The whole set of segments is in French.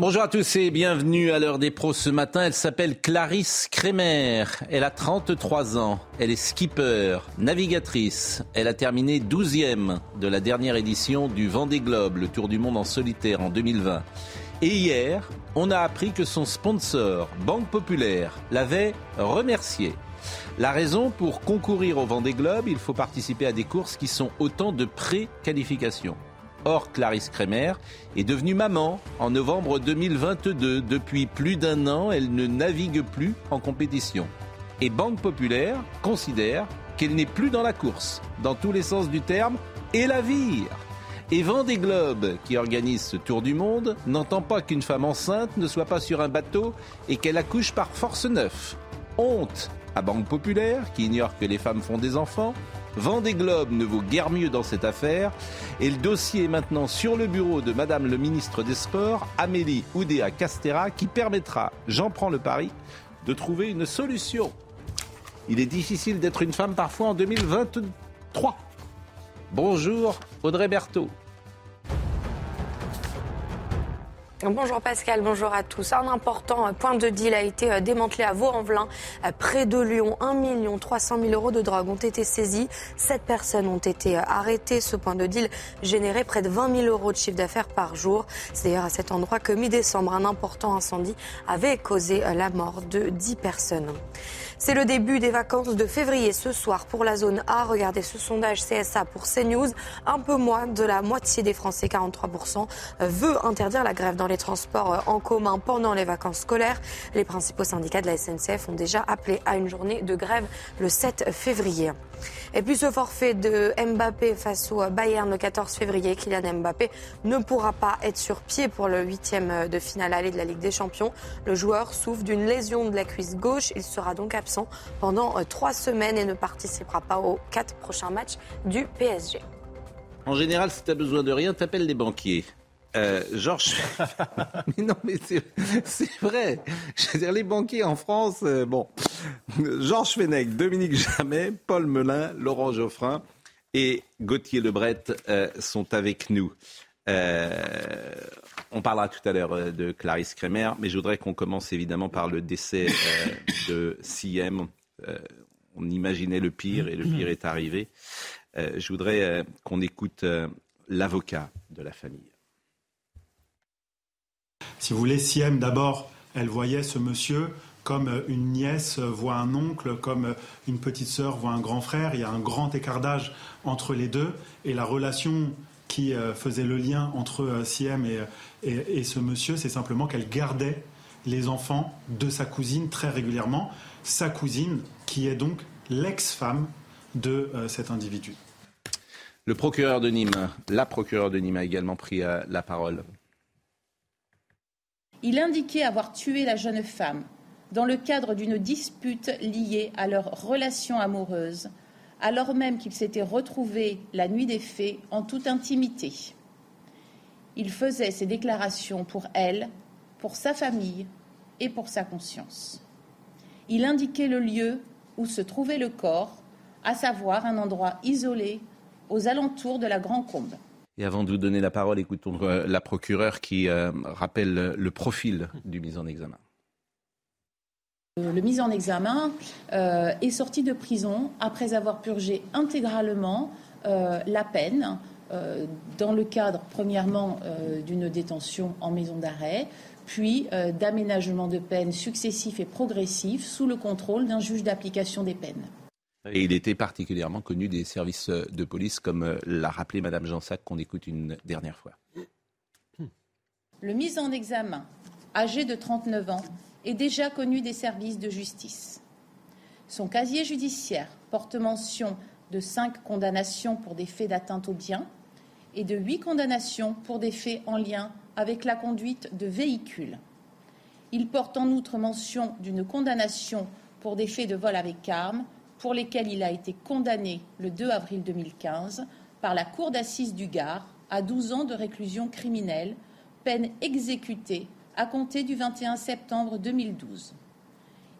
Bonjour à tous et bienvenue à l'heure des pros ce matin. Elle s'appelle Clarisse Kremer. Elle a 33 ans. Elle est skipper, navigatrice. Elle a terminé 12e de la dernière édition du Vendée Globe, le tour du monde en solitaire en 2020. Et hier, on a appris que son sponsor, Banque Populaire, l'avait remercié. La raison, pour concourir au Vendée Globe, il faut participer à des courses qui sont autant de pré-qualifications. Or, Clarisse Kremer est devenue maman en novembre 2022. Depuis plus d'un an, elle ne navigue plus en compétition. Et Banque Populaire considère qu'elle n'est plus dans la course, dans tous les sens du terme, et la vire. Et Vendée Globe, qui organise ce tour du monde, n'entend pas qu'une femme enceinte ne soit pas sur un bateau et qu'elle accouche par force neuf. Honte à Banque Populaire, qui ignore que les femmes font des enfants, Vendée Globe ne vaut guère mieux dans cette affaire. Et le dossier est maintenant sur le bureau de Madame le ministre des Sports, Amélie Oudéa Castera, qui permettra, j'en prends le pari, de trouver une solution. Il est difficile d'être une femme parfois en 2023. Bonjour Audrey Berthaud. Bonjour Pascal, bonjour à tous. Un important point de deal a été euh, démantelé à Vaux-en-Velin, euh, près de Lyon. 1 300 000 euros de drogue ont été saisis. Sept personnes ont été euh, arrêtées. Ce point de deal générait près de 20 000 euros de chiffre d'affaires par jour. C'est d'ailleurs à cet endroit que mi-décembre, un important incendie avait causé la mort de 10 personnes. C'est le début des vacances de février ce soir pour la zone A. Regardez ce sondage CSA pour CNews. Un peu moins de la moitié des Français, 43%, veut interdire la grève dans les transports en commun pendant les vacances scolaires. Les principaux syndicats de la SNCF ont déjà appelé à une journée de grève le 7 février. Et puis ce forfait de Mbappé face au Bayern le 14 février, Kylian Mbappé ne pourra pas être sur pied pour le huitième de finale aller de la Ligue des Champions. Le joueur souffre d'une lésion de la cuisse gauche. Il sera donc absent pendant euh, trois semaines et ne participera pas aux quatre prochains matchs du PSG. En général, si tu as besoin de rien, t'appelles les banquiers. Euh, Georges. mais non, mais c'est vrai. Je veux dire, les banquiers en France, euh, bon. Georges Fenech, Dominique Jamet, Paul Melun, Laurent Geoffrin et Gauthier Lebret euh, sont avec nous. on parlera tout à l'heure de Clarisse Kremer, mais je voudrais qu'on commence évidemment par le décès de Siem. on imaginait le pire et le pire est arrivé. je voudrais qu'on écoute l'avocat de la famille. Si vous voulez, Siem, d'abord, elle voyait ce monsieur comme une nièce voit un oncle, comme une petite sœur voit un grand frère. Il y a un grand écart d'âge entre les deux. Et la relation qui euh, faisait le lien entre euh, Siem et, ce monsieur, c'est simplement qu'elle gardait les enfants de sa cousine très régulièrement. Sa cousine, qui est donc l'ex-femme de euh, cet individu. Le procureur de Nîmes, la procureure de Nîmes a également pris la parole. Il indiquait avoir tué la jeune femme dans le cadre d'une dispute liée à leur relation amoureuse, alors même qu'ils s'étaient retrouvés la nuit des faits en toute intimité. Il faisait ces déclarations pour elle, pour sa famille et pour sa conscience. Il indiquait le lieu où se trouvait le corps, à savoir un endroit isolé aux alentours de la Grand Combe. Et avant de vous donner la parole, écoutons euh, la procureure qui euh, rappelle le profil du mis en examen. Le mis en examen euh, est sorti de prison après avoir purgé intégralement la peine dans le cadre, premièrement, d'une détention en maison d'arrêt, puis d'aménagement de peine successifs et progressifs sous le contrôle d'un juge d'application des peines. Et il était particulièrement connu des services de police, comme euh, l'a rappelé Madame Jansac, qu'on écoute une dernière fois. Le mis en examen, âgé de 39 ans, est déjà connu des services de justice. Son casier judiciaire porte mention de cinq condamnations pour des faits d'atteinte aux biens et de huit condamnations pour des faits en lien avec la conduite de véhicules. Il porte en outre mention d'une condamnation pour des faits de vol avec armes pour lesquels il a été condamné le 2 avril 2015 par la Cour d'assises du Gard à 12 ans de réclusion criminelle, peine exécutée à compter du 21 septembre 2012.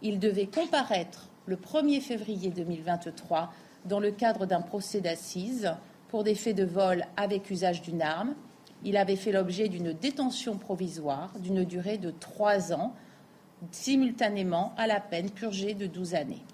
Il devait comparaître le 1er février 2023 dans le cadre d'un procès d'assises pour des faits de vol avec usage d'une arme. Il avait fait l'objet d'une détention provisoire d'une durée de trois ans, simultanément à la peine purgée de 12 années.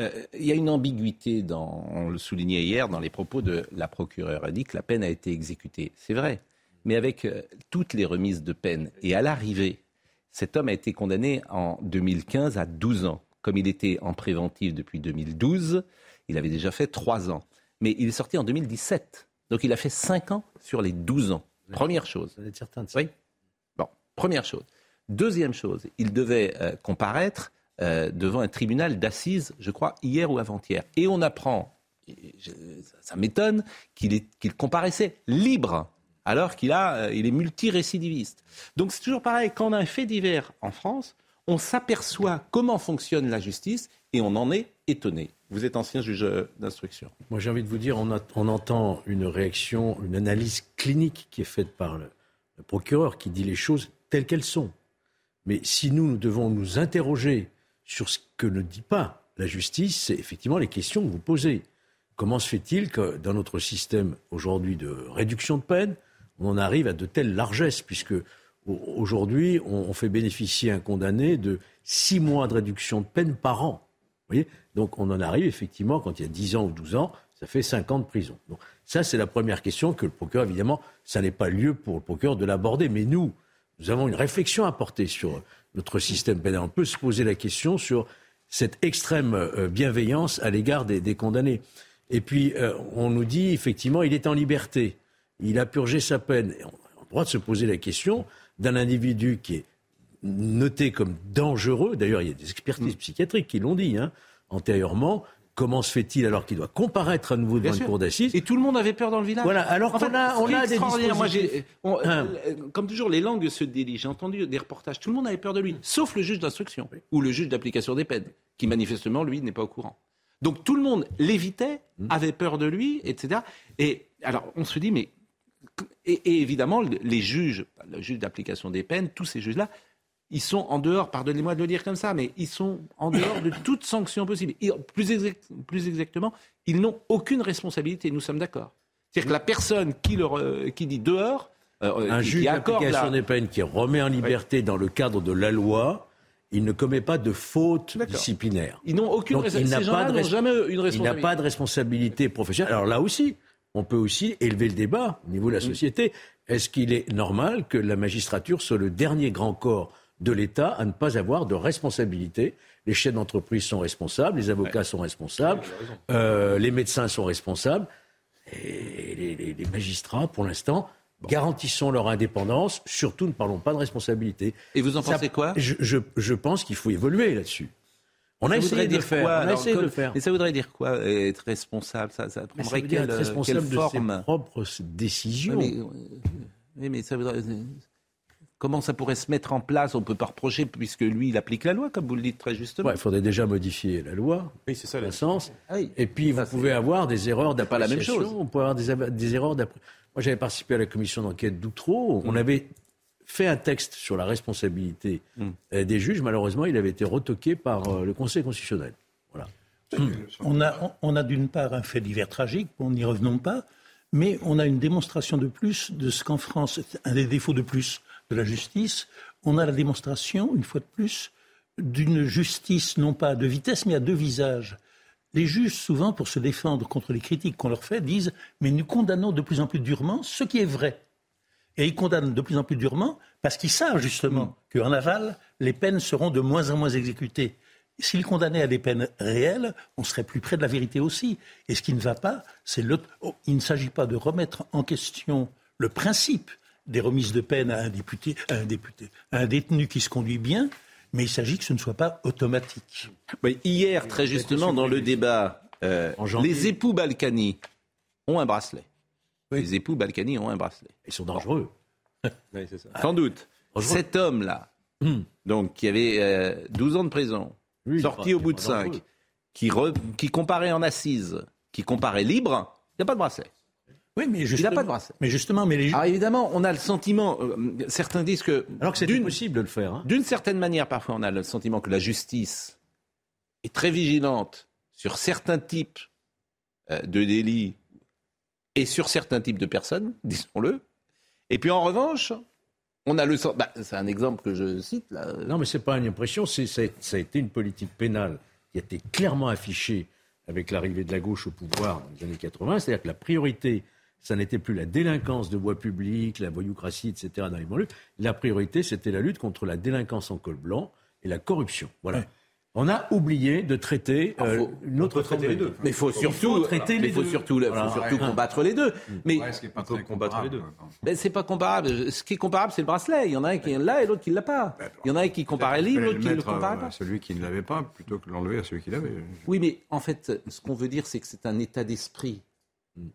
Euh, il y a une ambiguïté, dans, on le soulignait hier, dans les propos de la procureure. Elle dit que la peine a été exécutée. C'est vrai. Mais avec euh, toutes les remises de peine, et à l'arrivée, cet homme a été condamné en 2015 à 12 ans. Comme il était en préventif depuis 2012, il avait déjà fait 3 ans. Mais il est sorti en 2017. Donc il a fait 5 ans sur les 12 ans. Première chose. Oui. Bon, première chose. Deuxième chose, il devait euh, comparaître euh, devant un tribunal d'assises, je crois, hier ou avant-hier. Et on apprend, ça m'étonne, qu'il comparaissait libre alors qu'il euh, il est multirécidiviste. Donc c'est toujours pareil, quand on a un fait divers en France, on s'aperçoit comment fonctionne la justice et on en est étonné. Vous êtes ancien juge d'instruction. Moi j'ai envie de vous dire, on, on, entend une réaction, une analyse clinique qui est faite par le procureur qui dit les choses telles qu'elles sont. Mais si nous, nous devons nous interroger sur ce que ne dit pas la justice, c'est effectivement les questions que vous posez. Comment se fait-il que dans notre système aujourd'hui de réduction de peine, on arrive à de telles largesses, puisque aujourd'hui, on fait bénéficier un condamné de six mois de réduction de peine par an. Vous voyez? Donc on en arrive effectivement, quand il y a 10 ans ou 12 ans, ça fait 5 ans de prison. Donc ça, c'est la première question que le procureur, évidemment, ça n'est pas lieu pour le procureur de l'aborder. Mais nous, nous avons une réflexion à porter sur notre système pénal. On peut se poser la question sur cette extrême euh, bienveillance à l'égard des, condamnés. Et puis, euh, on nous dit, effectivement, il est en liberté. Il a purgé sa peine. on a le droit de se poser la question d'un individu qui est noté comme dangereux. D'ailleurs, il y a des expertises mm. psychiatriques qui l'ont dit hein, antérieurement. Comment se fait-il alors qu'il doit comparaître à nouveau devant une cour d'assises Et tout le monde avait peur dans le village. Voilà, alors qu'on a, on a des hein. euh, comme toujours, les langues se délient. J'ai entendu des reportages, tout le monde avait peur de lui, sauf le juge d'instruction ou le juge d'application des peines, qui manifestement, lui, n'est pas au courant. Donc tout le monde l'évitait, mmh. avait peur de lui, etc. Et alors on se dit, mais... Et, et évidemment, les juges, le juge d'application des peines, tous ces juges-là, ils sont en dehors, pardonnez-moi de le dire comme ça, mais ils sont en dehors de toute sanction possible. plus, exactement, ils n'ont aucune responsabilité, nous sommes d'accord. C'est-à-dire que la personne qui, leur, euh, qui dit dehors, euh, un juge d'application des peines qui remet en liberté dans le cadre de la loi, il ne commet pas de faute disciplinaire. Ils n'ont aucune responsabilité. jamais une responsabilité. Il n'a pas de responsabilité professionnelle. Alors là aussi, on peut aussi élever le débat au niveau de la société. Est-ce qu'il est normal que la magistrature soit le dernier grand corps de l'État à ne pas avoir de responsabilité. Les chefs d'entreprise sont responsables, les avocats sont responsables, euh, les médecins sont responsables, et les, magistrats, pour l'instant, garantissons leur indépendance, surtout ne parlons pas de responsabilité. Et vous en pensez quoi? je, pense qu'il faut évoluer là-dessus. On a essayé de le faire. on a essayé de le faire. Mais ça voudrait dire quoi être responsable? Ça, ça prendrait quelle, être responsable de ses propres décisions. Oui, mais, mais ça voudrait Comment ça pourrait se mettre en place On ne peut pas reprocher puisque lui, il applique la loi, comme vous le dites très justement. il faudrait déjà modifier la loi. Oui, c'est ça. Le sens. Ah Et puis, vous pouvez avoir des erreurs d'appréciation. Pas la même chose. On peut avoir des, erreurs d'appréciation. Moi, j'avais participé à la commission d'enquête d'Outreau. On mm. avait fait un texte sur la responsabilité mm. euh, des juges. Malheureusement, il avait été retoqué par euh, le Conseil constitutionnel. Voilà. On a, on a d'une part un fait divers tragique, on n'y revenons pas, mais on a une démonstration de plus de ce qu'en France, un des défauts de plus de la justice, on a la démonstration, une fois de plus, d'une justice non pas de vitesse, mais à deux visages. Les juges, souvent, pour se défendre contre les critiques qu'on leur fait, disent Mais nous condamnons de plus en plus durement ce qui est vrai. Et ils condamnent de plus en plus durement parce qu'ils savent justement mm. qu'en aval, les peines seront de moins en moins exécutées. S'ils condamnaient à des peines réelles, on serait plus près de la vérité aussi. Et ce qui ne va pas, c'est le. Oh, il ne s'agit pas de remettre en question le principe des remises de peine à un député, à un député, un détenu qui se conduit bien, mais il s'agit que ce ne soit pas automatique. hier, très justement, dans le débat, euh, les époux Balkany ont un bracelet. Les époux Balkany ont un bracelet. Ils sont dangereux. Sans doute. Cet homme-là, hmm. donc qui avait 12 euh, ans de prison, sorti au bout de 5, qui, qui comparait en assise, qui comparait libre, il n'y a pas de bracelet. Oui, mais Il n'a pas de bracelet. Mais justement, mais les... Alors évidemment, on a le sentiment, euh, certains disent que... Alors que c'est impossible de le faire. hein. D'une certaine manière, parfois, on a le sentiment que la justice est très vigilante sur certains types euh, de délits et sur certains types de personnes, disons-le. Et puis en revanche, on a le sens. bah, c'est un exemple que je cite là. Non, mais c'est pas une impression, c'est, ça a été une politique pénale qui a été clairement affichée avec l'arrivée de la gauche au pouvoir dans les années 80. C'est-à-dire que la priorité, ça n'était plus la délinquance de voie publique, la voyoucratie, etc. dans les banlieues. La priorité, c'était la lutte contre la délinquance en col blanc et la corruption. Voilà. On a oublié de traiter euh, faut- une autre forme de- Mais il faut surtout, faut traiter mais les faut deux. surtout, faut surtout Ouais. combattre les deux. Mais Ouais, ce qui est pas combattre les deux. ben, c'est pas comparable. Ce qui est comparable, c'est le bracelet. Il y en a un qui l'a et l'autre qui l'a pas. Il y en a un qui les livres, fallait l'autre qui ne le compare euh, pas. à celui qui ne l'avait pas plutôt que l'enlever à celui qui l'avait. Oui, mais en fait, ce qu'on veut dire, c'est que c'est un état d'esprit.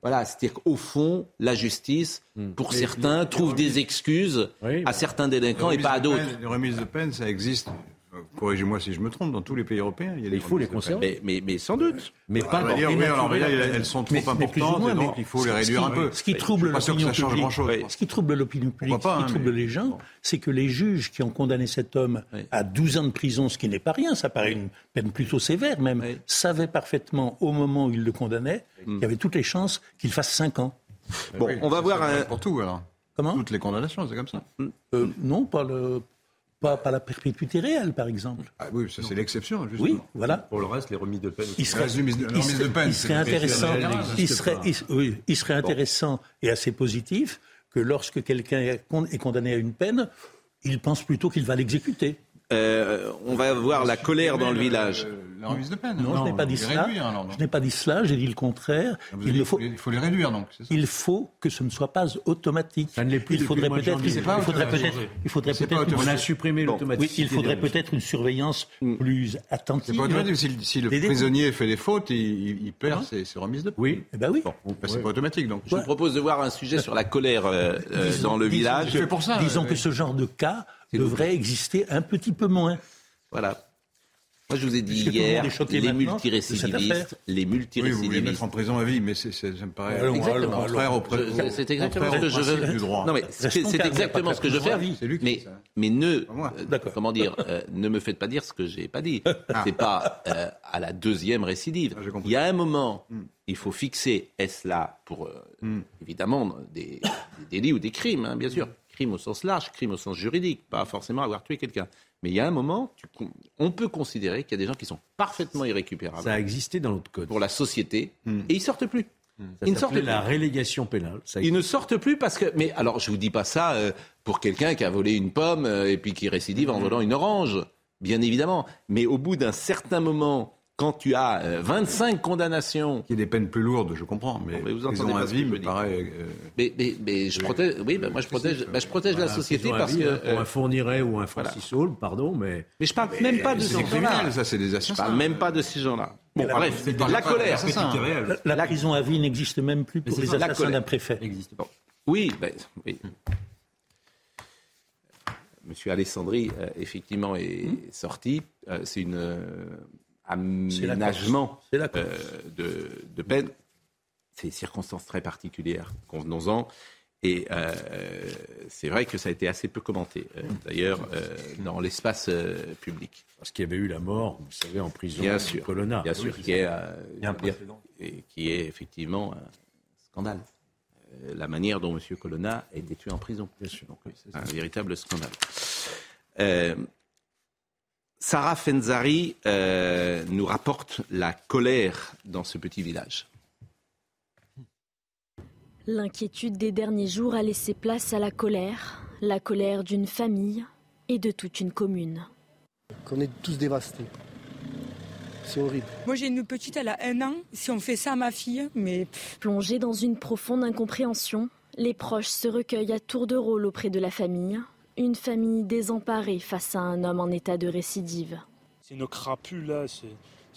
Voilà, c'est-à-dire qu'au fond, la justice, pour Mais certains, les- trouve des excuses Oui, à certains délinquants et pas à d'autres. Les remises de peine, ça existe. Euh, Corrigez-moi si je me trompe, dans tous les pays européens, il y a des Il faut les conserver. Mais, mais, mais sans doute. Mais On pas va dans dire, oui, dénaturer alors, mais là, la elles- sont trop Mais- importantes, moins, et donc mais il faut les réduire qui- un peu. Ce qui trouble l'opinion publique, ce qui trouble l'opinion publique, pas, ce qui hein, trouble les gens, c'est que les juges qui ont condamné cet homme Oui. à 12 ans de prison, ce qui n'est pas rien, ça paraît une peine plutôt sévère même, Oui. savaient parfaitement au moment où il le condamnait qu'il y avait toutes les chances qu'il fasse 5 ans. Bon, Oui, on va voir Pour tout, alors. Comment? Toutes les condamnations, c'est comme ça. Euh, Non, pas, le, pas, pas la perpétuité réelle, par exemple. Ah oui, ça c'est l'exception, justement. Oui, voilà. Pour le reste, les remises de peine. Il serait, de- il peine, il serait intéressant, il serait, il- oui, il serait intéressant et assez positif que lorsque quelqu'un est condamné à une peine, il pense plutôt qu'il va l'exécuter. Euh, on va voir la colère dans le village. La remise de peine. Non, je n'ai pas dit cela. réduire, alors, Je n'ai pas dit cela, j'ai dit le contraire. Vous Il, faut, il faut les réduire, donc. ça il faut que ce ne soit pas automatique. Ça ne l'est plus il faudrait peut-être, il faudrait automatique. peut-être, il faudrait peut-être, On a supprimé oui, l'automaticité. il faudrait peut-être une surveillance plus attentive. C'est pas automatique. Si, si le prisonnier fait des fautes, il, perd Hein ses, ses remises de peine. Oui. Eh ben oui. C'est pas automatique, donc. Je vous propose de voir un sujet sur la colère euh, euh, dans le village. Je fais pour ça. Disons que ce genre de cas devrait exister un petit peu moins. Voilà. Moi, je vous ai dit le hier, choqué les multirécidivistes, les Oui, vous voulez multirécidivistes. mettre en prison à vie, mais c'est, c'est- ça me paraît Exactement. Je- c'est exactement ce que je veux. principe du droit. Non, mais c'est exactement ce que je veux faire. Mais, mais ne, euh, comment dire, euh, ne me faites pas dire ce que j'ai pas dit. C'est pas euh, à la deuxième récidive. Ah. Il y a un moment, il faut fixer, est-ce là pour, euh, Hmm. évidemment, des, des délits ou des crimes, hein, bien sûr. Crime au sens large, crime au sens juridique, pas forcément avoir tué quelqu'un. Mais il y a un moment, tu on peut considérer qu'il y a des gens qui sont parfaitement irrécupérables Ça a existé dans notre code. pour la société Hmm. et ils sortent plus. Ça Ils ne sortent plus. la relégation pénale. Ça Ils ne sortent plus parce que. Mais alors, je vous dis pas ça euh, pour quelqu'un qui a volé une pomme euh, et puis qui récidive en volant une orange, bien évidemment. Mais au bout d'un certain moment, quand tu as euh, 25 condamnations, Qu'il y ait des peines plus lourdes, je comprends, mais, Mais vous entendez à pas vie je me paraît. euh, mais, mais, mais je protège. Oui, moi je protège. je protège la société parce avis, que. hein, Pour euh, un Fourniret ou un Francis Hall, pardon, mais. mais je parle même pas de ces gens-là. criminels, ça, c'est des Je assassins. parle même pas de ces gens-là. Bon, la- bref, la pas- colère. réel. La, La- prison à vie n'existe même plus pour c'est les la assassins colère. d'un préfet. Existe pas. Oui, ben, oui. Monsieur Alessandri, euh, effectivement, est sorti. Euh, c'est une euh, la aménagement la euh, de, de peine. C'est circonstances très particulières, convenons-en. Et euh, c'est vrai que ça a été assez peu commenté, euh, d'ailleurs, euh, dans l'espace euh, public. Parce qu'il y avait eu la mort, vous savez, en prison Bien de sûr. Colonna. Bien sûr, qui est, euh, Il y a un je veux dire, qui est effectivement un scandale. Euh, la manière dont M. Colonna a été tué en prison. Bien sûr. Donc, oui, c'est un véritable scandale. Euh, Sarah Fenzari euh, nous rapporte la colère dans ce petit village. L'inquiétude des derniers jours a laissé place à la colère, la colère d'une famille et de toute une commune. qu'on est tous dévastés. C'est horrible. Moi j'ai une petite, elle a un an. Si on fait ça à ma fille, mais pff, Plongés dans une profonde incompréhension, les proches se recueillent à tour de rôle auprès de la famille, une famille désemparée face à un homme en état de récidive. C'est une crapule, là. c'est-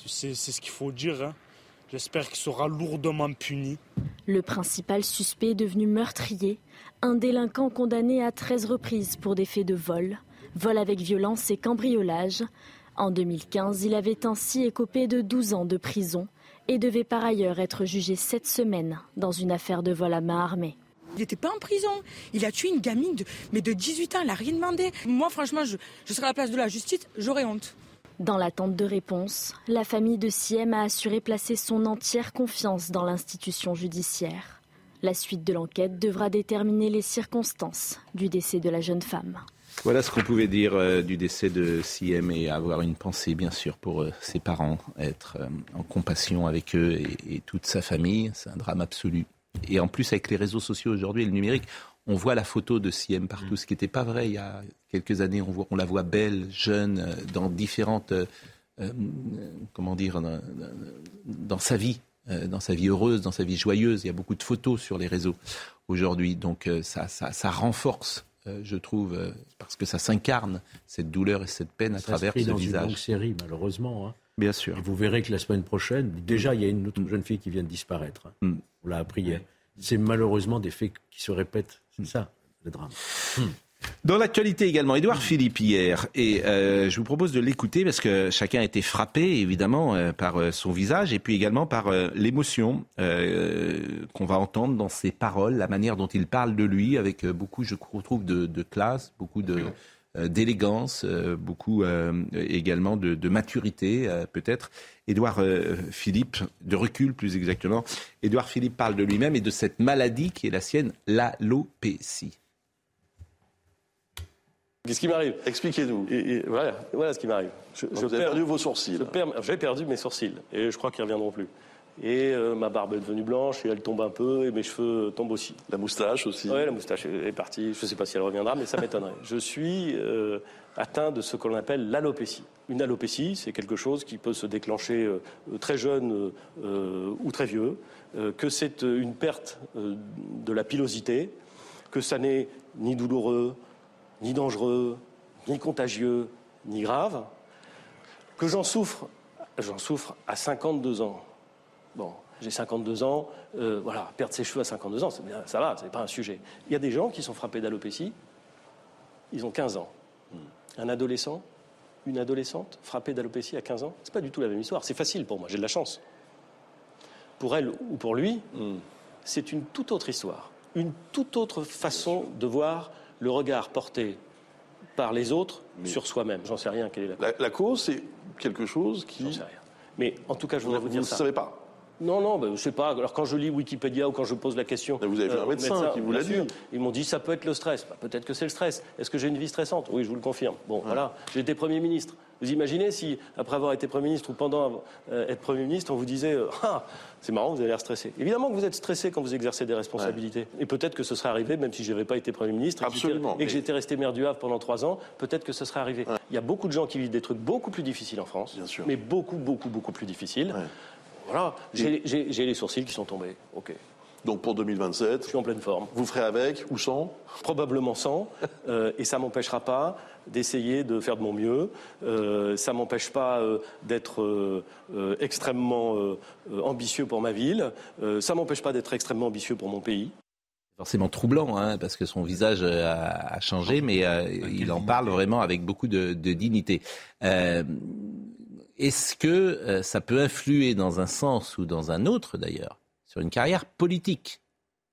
C'est c'est ce qu'il faut dire. hein. J'espère qu'il sera lourdement puni. Le principal suspect est devenu meurtrier, un délinquant condamné à 13 reprises pour des faits de vol, vol avec violence et cambriolage. En 2015, il avait ainsi écopé de 12 ans de prison et devait par ailleurs être jugé cette semaine dans une affaire de vol à main armée. Il n'était pas en prison. Il a tué une gamine de, mais de 18 ans. Il n'a rien demandé. Moi, franchement, je, je serais à la place de la justice, j'aurais honte. Dans l'attente de réponse, la famille de Siem a assuré placer son entière confiance dans l'institution judiciaire. La suite de l'enquête devra déterminer les circonstances du décès de la jeune femme. Voilà ce qu'on pouvait dire euh, du décès de Siem et avoir une pensée, bien sûr, pour euh, ses parents, être euh, en compassion avec eux et, et toute sa famille. C'est un drame absolu. Et en plus, avec les réseaux sociaux aujourd'hui et le numérique, on voit la photo de Siem partout, ce qui n'était pas vrai il y a quelques années. On, voit, on la voit belle, jeune, euh, dans différentes, euh, euh, comment dire, dans, dans sa vie, euh, dans sa vie heureuse, dans sa vie joyeuse. Il y a beaucoup de photos sur les réseaux aujourd'hui, donc ça, ça, ça renforce. Je trouve, parce que ça s'incarne cette douleur et cette peine à Ça travers ce dans une visage. longue série, malheureusement. hein. Bien sûr. Et vous verrez que la semaine prochaine, déjà, il y a une autre jeune fille qui vient de disparaître. Mm. On l'a appris hier. C'est malheureusement des faits qui se répètent. C'est ça, le drame. Dans l'actualité également, Édouard Philippe hier, et euh, je vous propose de l'écouter parce que chacun a été frappé évidemment euh, par euh, son visage et puis également par l'émotion qu'on va entendre dans ses paroles, la manière dont il parle de lui avec beaucoup, je trouve, de, de classe, beaucoup de d'élégance, euh, beaucoup euh, également de, de maturité euh, peut-être. Édouard euh, Philippe, de recul plus exactement, Édouard Philippe parle de lui-même et de cette maladie qui est la sienne, l'alopécie. Qu'est-ce qui m'arrive? Expliquez-nous. Voilà, voilà ce qui m'arrive. Je- Vous avez perdu vos sourcils. J'ai perdu mes sourcils et je crois qu'ils ne reviendront plus. Et euh, ma barbe est devenue blanche et elle tombe un peu et mes cheveux tombent aussi. La moustache aussi. Oui, la moustache est partie. Je ne sais pas si elle reviendra, mais ça m'étonnerait. Je suis euh, atteint de ce que l'on appelle l'alopécie. Une alopécie, c'est quelque chose qui peut se déclencher euh, très jeune ou très vieux, que c'est une perte de la pilosité, que ça n'est ni douloureux, ni dangereux, ni contagieux, ni grave, que j'en souffre, j'en souffre à 52 ans. Bon, j'ai 52 ans, euh, voilà, perdre ses cheveux à 52 ans, bien, ça va, c'est pas un sujet. Il y a des gens qui sont frappés d'alopécie, ils ont 15 ans. Un adolescent, une adolescente frappée d'alopécie à 15 ans, c'est pas du tout la même histoire. C'est facile pour moi, j'ai de la chance. Pour elle ou pour lui, c'est une toute autre histoire, une toute autre façon de voir le regard porté par les autres sur soi-même. J'en sais rien quelle est la La, la cause, c'est quelque chose qui. J'en sais rien. Mais en tout cas, je voudrais vous, Vous dire ne ça. savez pas. Non, non, ben, je sais pas. Alors quand je lis Wikipédia ou quand je pose la question, vous avez vu un au médecin qui vous bien l'a sûr, dit. Ils m'ont dit ça peut être le stress. Bah, Peut-être que c'est le stress. Est-ce que j'ai une vie stressante? Oui, je vous le confirme. Bon, voilà. J'ai été Premier ministre. Vous imaginez si, après avoir été Premier ministre ou pendant euh, être Premier ministre, on vous disait euh, Ah, c'est marrant, vous avez l'air stressé. Évidemment que vous êtes stressé quand vous exercez des responsabilités. Et peut-être que ce serait arrivé, même si je n'avais pas été Premier ministre, et que j'étais- Absolument, et que mais- j'étais resté maire du Havre pendant trois ans, peut-être que ce serait arrivé. Il y a beaucoup de gens qui vivent des trucs beaucoup plus difficiles en France, mais beaucoup, beaucoup, beaucoup plus difficiles. Voilà, j'ai les sourcils qui sont tombés. Ok. Donc pour 2027, je suis en pleine forme. Vous ferez avec ou sans? Probablement sans, euh, et ça m'empêchera pas d'essayer de faire de mon mieux. Euh, ça m'empêche pas euh, d'être euh, euh, extrêmement ambitieux pour ma ville. Euh, ça m'empêche pas d'être extrêmement ambitieux pour mon pays. forcément troublant, hein, parce que son visage a, a changé, mais euh, il en parle vraiment avec beaucoup de, de dignité. Euh, Est-ce que euh, ça peut influer dans un sens ou dans un autre, d'ailleurs, sur une carrière politique?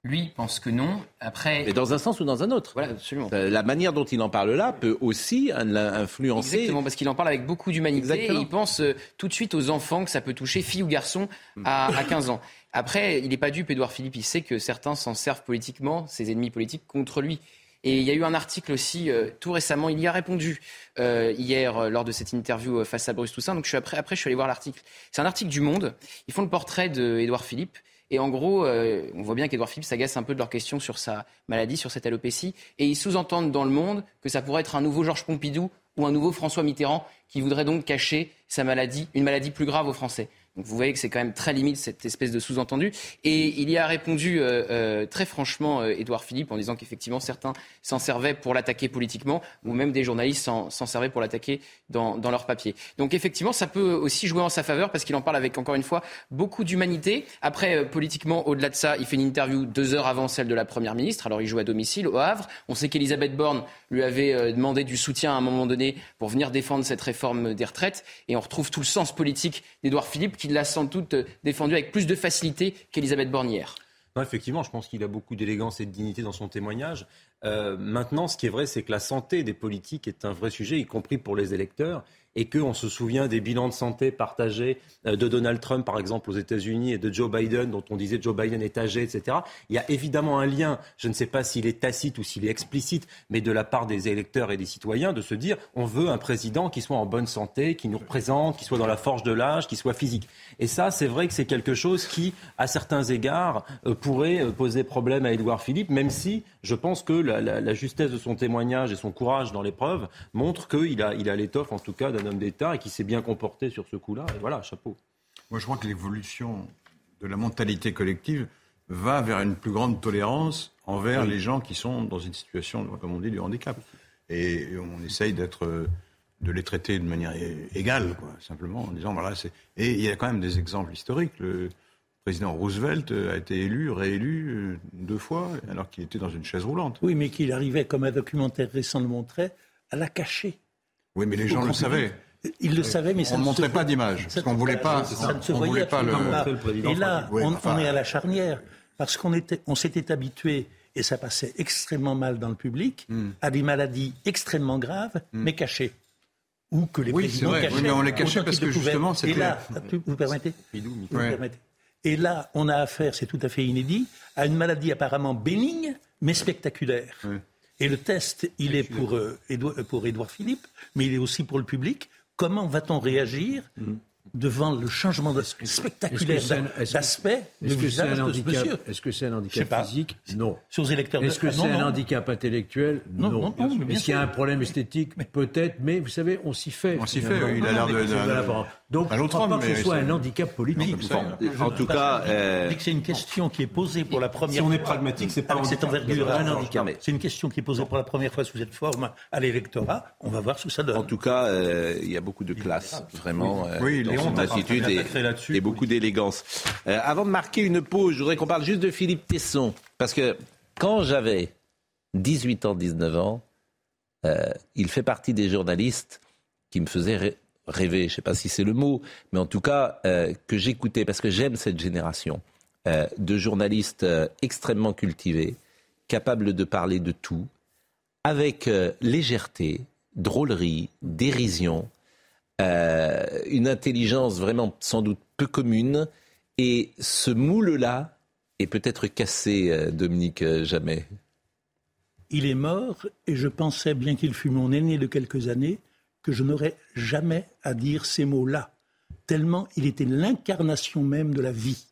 Lui pense que non. Après, Mais dans un sens ou dans un autre. Voilà, absolument. Euh, La manière dont il en parle là peut aussi in- influencer. Exactement, parce qu'il en parle avec beaucoup d'humanité et il pense euh, tout de suite aux enfants que ça peut toucher, filles ou garçons, à, à 15 ans. Après, il n'est pas dupe, Édouard Philippe, il sait que certains s'en servent politiquement, ses ennemis politiques, contre lui. Et il y a eu un article aussi euh, tout récemment, il y a répondu euh, hier euh, lors de cette interview euh, face à Bruce Toussaint. Donc je suis après, après je suis allé voir l'article. C'est un article du Monde. Ils font le portrait d'Édouard Philippe. Et en gros, euh, on voit bien qu'Édouard Philippe s'agace un peu de leurs questions sur sa maladie, sur cette alopécie. Et ils sous-entendent dans le monde que ça pourrait être un nouveau Georges Pompidou ou un nouveau François Mitterrand qui voudrait donc cacher sa maladie, une maladie plus grave aux Français. Donc vous voyez que c'est quand même très limite cette espèce de sous-entendu. Et il y a répondu euh, euh, très franchement euh, Édouard Philippe en disant qu'effectivement certains s'en servaient pour l'attaquer politiquement ou même des journalistes s'en servaient pour l'attaquer dans, dans leur papier. Donc effectivement ça peut aussi jouer en sa faveur parce qu'il en parle avec encore une fois beaucoup d'humanité. Après euh, politiquement au-delà de ça il fait une interview deux heures avant celle de la Première ministre. Alors il joue à domicile au Havre. On sait qu'Elisabeth Borne lui avait euh, demandé du soutien à un moment donné pour venir défendre cette réforme des retraites et on retrouve tout le sens politique d'Édouard Philippe qui l'a sans doute défendu avec plus de facilité qu'Elisabeth. Non, effectivement, je pense qu'il a beaucoup d'élégance et de dignité dans son témoignage. Euh, maintenant, ce qui est vrai, c'est que la santé des politiques est un vrai sujet, y compris pour les électeurs et qu'on se souvient des bilans de santé partagés euh, de Donald Trump, par exemple, aux États-Unis, et de Joe Biden, dont on disait Joe Biden est âgé, etc. Il y a évidemment un lien, je ne sais pas s'il est tacite ou s'il est explicite, mais de la part des électeurs et des citoyens, de se dire on veut un président qui soit en bonne santé, qui nous représente, qui soit dans la force de l'âge, qui soit physique. Et ça, c'est vrai que c'est quelque chose qui, à certains égards, euh, pourrait euh, poser problème à Édouard Philippe, même si je pense que la, la, la, justesse de son témoignage et son courage dans l'épreuve montrent qu'il a, il a l'étoffe, en tout cas, d'un homme d'État et qui s'est bien comporté sur ce coup-là. Et voilà, chapeau. Moi, je crois que l'évolution de la mentalité collective va vers une plus grande tolérance envers oui. les gens qui sont dans une situation, comme on dit, du handicap. Et on essaye d'être de les traiter de manière égale, quoi, simplement, en disant, voilà, c'est... Et il y a quand même des exemples historiques. Le président Roosevelt a été élu, réélu deux fois, alors qu'il était dans une chaise roulante. Oui, mais qu'il arrivait, comme un documentaire récent le montrait, à la cacher. Oui, mais les gens le savaient. Ils le savaient, mais ça on ne montrait pas d'image, parce qu'on ne voulait pas, ça ne se on voyait pas le... pas. Et là, oui, on, enfin... on, est à la charnière, parce qu'on était, on s'était habitué, et ça passait extrêmement mal dans le public, mm. à des maladies extrêmement graves, mm. mais cachées. Ou que les oui, présidents vrai. cachaient. Oui, mais on les cachait parce que justement, c'était... Et là, vous permettez, vous permettez Et là, on a affaire, c'est tout à fait inédit, à une maladie apparemment bénigne, mais spectaculaire. Oui. Et le test, il est pour, euh, Édouard, pour Édouard Philippe, mais il est aussi pour le public. Comment va-t-on réagir mmh. devant le changement de spectaculaire d'aspect du visage de ce monsieur? Est-ce que c'est un handicap physique? Non. Sur les électeurs Est-ce que c'est un handicap intellectuel? Non. non, non Est-ce qu'il y a un problème esthétique? Peut-être, mais vous savez, on s'y fait. On s'y fait, il a l'air de... Donc, je ne crois pas que ce soit un handicap politique. En tout cas... C'est une question qui est posée pour la première fois. Si on est pragmatique, c'est pas cette envergure un handicap. C'est une question qui est posée pour la première fois sous cette forme à l'électorat. On va voir ce que ça donne. En tout cas, il y a beaucoup de classe, vraiment, oui, dans son attitude et, et beaucoup d'élégance. Euh, avant de marquer une pause, je voudrais qu'on parle juste de Philippe Tesson. Parce que quand j'avais 18 ans, 19 ans, euh, il fait partie des journalistes qui me faisaient rêver, je ne sais pas si c'est le mot, mais en tout cas euh, que j'écoutais, parce que j'aime cette génération euh, de journalistes euh, extrêmement cultivés, capables de parler de tout, avec légèreté, drôlerie, dérision, une intelligence vraiment sans doute peu commune, et ce moule-là est peut-être cassé, Dominique Jamais. Il est mort, et je pensais, bien qu'il fût mon aîné de quelques années, que je n'aurais jamais à dire ces mots-là, tellement il était l'incarnation même de la vie.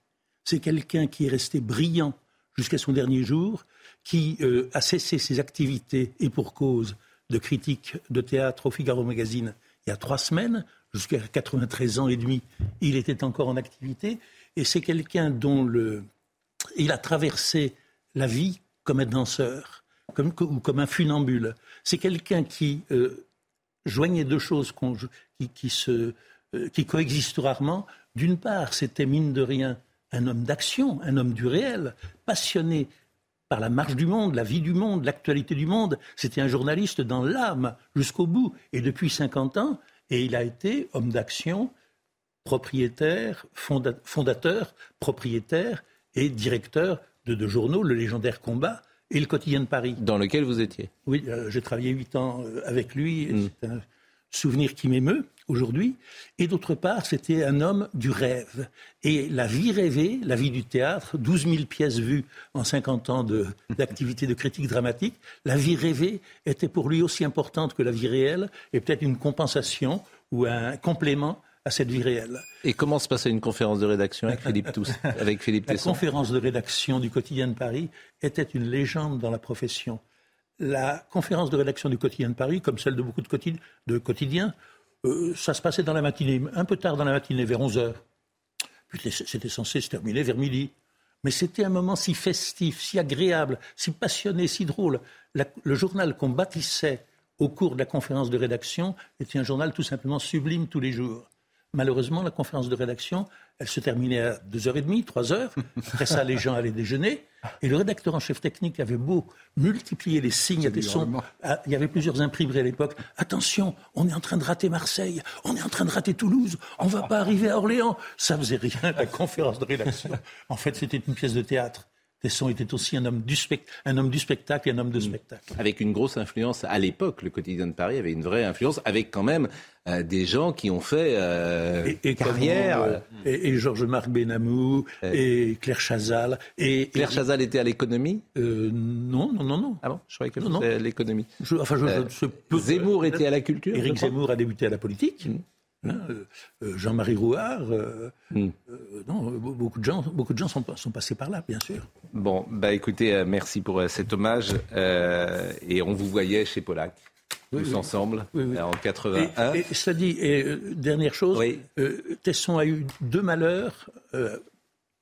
C'est quelqu'un qui est resté brillant jusqu'à son dernier jour, qui euh, a cessé ses activités, et pour cause de critique de théâtre au Figaro Magazine, il y a trois semaines, jusqu'à 93 ans et demi, il était encore en activité, et c'est quelqu'un dont le... il a traversé la vie comme un danseur, comme, ou comme un funambule. C'est quelqu'un qui... Euh, joignait deux choses qui, euh, qui coexistent rarement. D'une part, c'était mine de rien un homme d'action, un homme du réel, passionné par la marche du monde, la vie du monde, l'actualité du monde. C'était un journaliste dans l'âme jusqu'au bout. Et depuis 50 ans, et il a été homme d'action, propriétaire, fondateur, propriétaire et directeur de deux journaux, le légendaire Combat et le quotidien de Paris. Dans lequel vous étiez Oui, euh, j'ai travaillé huit ans euh, avec lui. Mm. C'est un souvenir qui m'émeut aujourd'hui. Et d'autre part, c'était un homme du rêve. Et la vie rêvée, la vie du théâtre, 12 000 pièces vues en 50 ans d'activité de, de, critique dramatique, la vie rêvée était pour lui aussi importante que la vie réelle et peut-être une compensation ou un complément à cette vie réelle. Et comment se passait une conférence de rédaction avec Philippe Tous, avec Philippe La Tesson? conférence de rédaction du quotidien de Paris était une légende dans la profession. La conférence de rédaction du quotidien de Paris, comme celle de beaucoup de, quotid de quotidiens, euh, ça se passait dans la matinée, un peu tard dans la matinée, vers 11 heures. C'était censé se terminer vers midi. Mais c'était un moment si festif, si agréable, si passionné, si drôle. La, le journal qu'on bâtissait au cours de la conférence de rédaction était un journal tout simplement sublime tous les jours. Malheureusement, la conférence de rédaction, elle se terminait à 2h30, 3h. Après ça, les gens allaient déjeuner. Et le rédacteur en chef technique avait beau multiplier les signes et des sons. Ah, Il y avait plusieurs imprimeries à l'époque. Attention, on est en train de rater Marseille, on est en train de rater Toulouse, on va pas arriver à Orléans. Ça faisait rien, la conférence de rédaction. En fait, c'était une pièce de théâtre. Tesson était aussi un homme, du spect- un homme du spectacle et un homme de spectacle. Avec une grosse influence à l'époque, le quotidien de Paris avait une vraie influence, avec quand même euh, des gens qui ont fait euh, et carrière. euh, et, et Georges-Marc Benamou, et Claire Chazal. Et, Claire Chazal était à l'économie? Euh, Non, non, non, non. Ah bon? Je croyais que c'était à l'économie. Je- enfin, je, Euh, je- je peux- Zemmour était à la culture Éric Zemmour a débuté à la politique. Euh, euh, Jean-Marie Rouard. euh, Hmm. euh, non, euh, beaucoup de gens, beaucoup de gens sont, sont passés par là, bien sûr. Bon, bah écoutez, merci pour cet hommage. et on vous voyait chez Polac, tous oui. ensemble, Oui, oui. en Et, 81. et cela dit, et, euh, dernière chose, euh, Tesson a eu deux malheurs euh,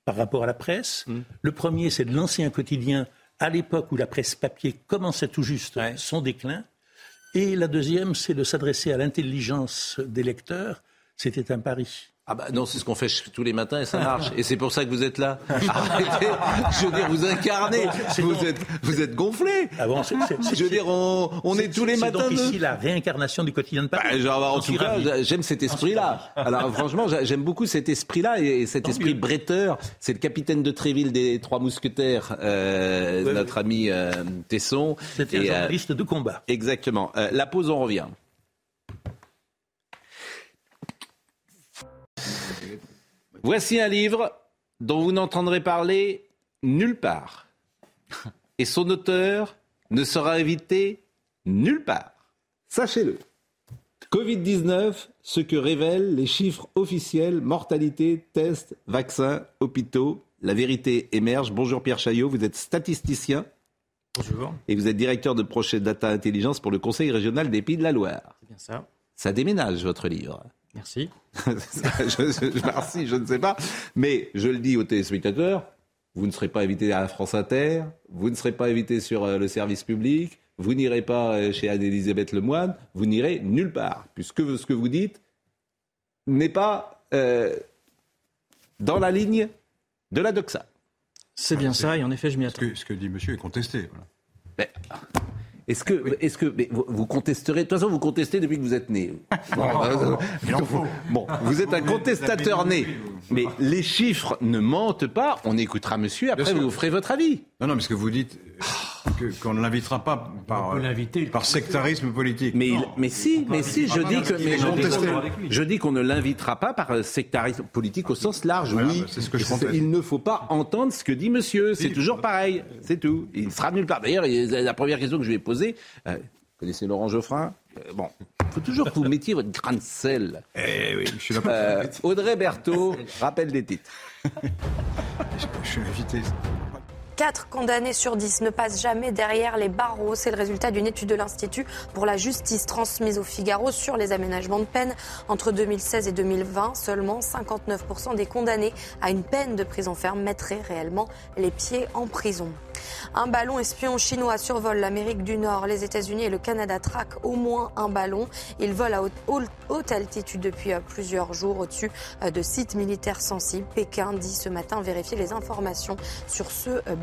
par rapport à la presse. Hmm. Le premier, c'est de lancer un quotidien à l'époque où la presse papier commençait tout juste son déclin. Et la deuxième, c'est de s'adresser à l'intelligence des lecteurs. C'était un pari. Ah bah non, c'est ce qu'on fait tous les matins et ça marche. Et c'est pour ça que vous êtes là. Arrêtez. Je veux dire, vous incarnez. Vous êtes, vous êtes gonflé. Ah bon, c'est- c'est- c'est- Je veux dire, on, on est, tous les c'est matins. donc de- ici la réincarnation du quotidien de Paris. Bah, genre, en tout cas, j'aime cet esprit-là. Alors franchement, j'a- j'aime beaucoup cet esprit-là et, et cet esprit bretteur. C'est le capitaine de Tréville des Trois Mousquetaires, euh, notre ami euh, Tesson. C'était un euh, journaliste de combat. Exactement. La pause, on revient. Voici un livre dont vous n'entendrez parler nulle part. Et son auteur ne sera invité nulle part. Sachez-le. Covid-19, ce que révèlent les chiffres officiels, mortalité, tests, vaccins, hôpitaux. La vérité émerge. Bonjour Pierre Chaillot, vous êtes statisticien. Bonjour. Et vous êtes directeur de projet Data Intelligence pour le Conseil régional des Pays de la Loire. C'est bien ça. Ça déménage votre livre. Merci. je, je- merci, je ne sais pas. Mais je le dis aux téléspectateurs, vous ne serez pas invité à France Inter, vous ne serez pas invité sur euh, le service public, vous n'irez pas euh, chez Anne-Elisabeth Lemoine, vous n'irez nulle part, puisque ce que vous dites n'est pas euh, dans la ligne de la doxa. C'est bien ça, et en effet, je m'y attends. Ce que, ce que dit monsieur est contesté. voilà. Mais, Est-ce que, est-ce que mais vous, vous contesterez De toute façon, vous contestez depuis que vous êtes né. Bon, euh, bon, vous êtes un contestateur né. Mais les chiffres ne mentent pas. On écoutera monsieur. Après, vous ferez votre avis. Non, non, parce que vous dites que- qu'on ne l'invitera pas par, euh, par sectarisme politique. Mais, il- mais si, mais si, je dis que, mais je, je dis qu'on ne l'invitera pas par euh, sectarisme politique au sens large. Voilà, oui, c'est ce que je conteste. il ne faut pas entendre ce que dit monsieur. C'est toujours pareil. C'est tout. Il sera nulle part. D'ailleurs, il- la première question que je lui ai posée, euh, vous connaissez Laurent Geoffrin? Euh, Bon, il faut toujours que vous mettiez votre grain de sel. Eh oui, je suis là pour Euh, Audrey Berthaud, rappel des titres. Je suis invité. 4 condamnés sur 10 ne passent jamais derrière les barreaux. C'est le résultat d'une étude de l'Institut pour la justice transmise au Figaro sur les aménagements de peine. Entre 2016 et 2020, seulement 59% des condamnés à une peine de prison ferme mettraient réellement les pieds en prison. Un ballon espion chinois survole l'Amérique du Nord. Les États-Unis et le Canada traquent au moins un ballon. Il vole à haute, haute- altitude depuis euh, plusieurs jours au-dessus euh, de sites militaires sensibles. Pékin dit ce matin vérifier les informations sur ce euh,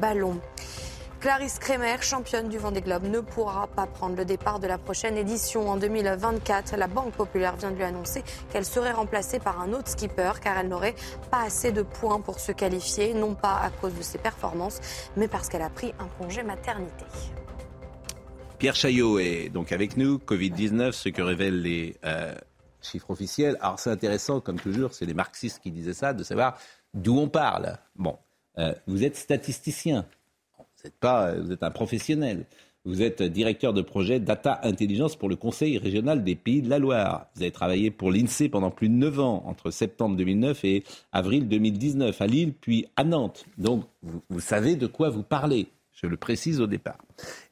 Clarisse Kremer, championne du Vendée Globe, ne pourra pas prendre le départ de la prochaine édition en 2024. La Banque Populaire vient de lui annoncer qu'elle serait remplacée par un autre skipper car elle n'aurait pas assez de points pour se qualifier, non pas à cause de ses performances, mais parce qu'elle a pris un congé maternité. Pierre Chaillot est donc avec nous. Covid-19, ce que révèlent les euh, chiffres officiels. Alors c'est intéressant, comme toujours, c'est les marxistes qui disaient ça, de savoir d'où on parle. Bon, euh, vous êtes statisticien. Vous êtes pas, vous êtes un professionnel. Vous êtes directeur de projet Data Intelligence pour le Conseil régional des Pays de la Loire. Vous avez travaillé pour l'INSEE pendant plus de 9 ans, entre septembre 2009 et avril 2019, à Lille, puis à Nantes. Donc, vous, savez de quoi vous parlez. Je le précise au départ.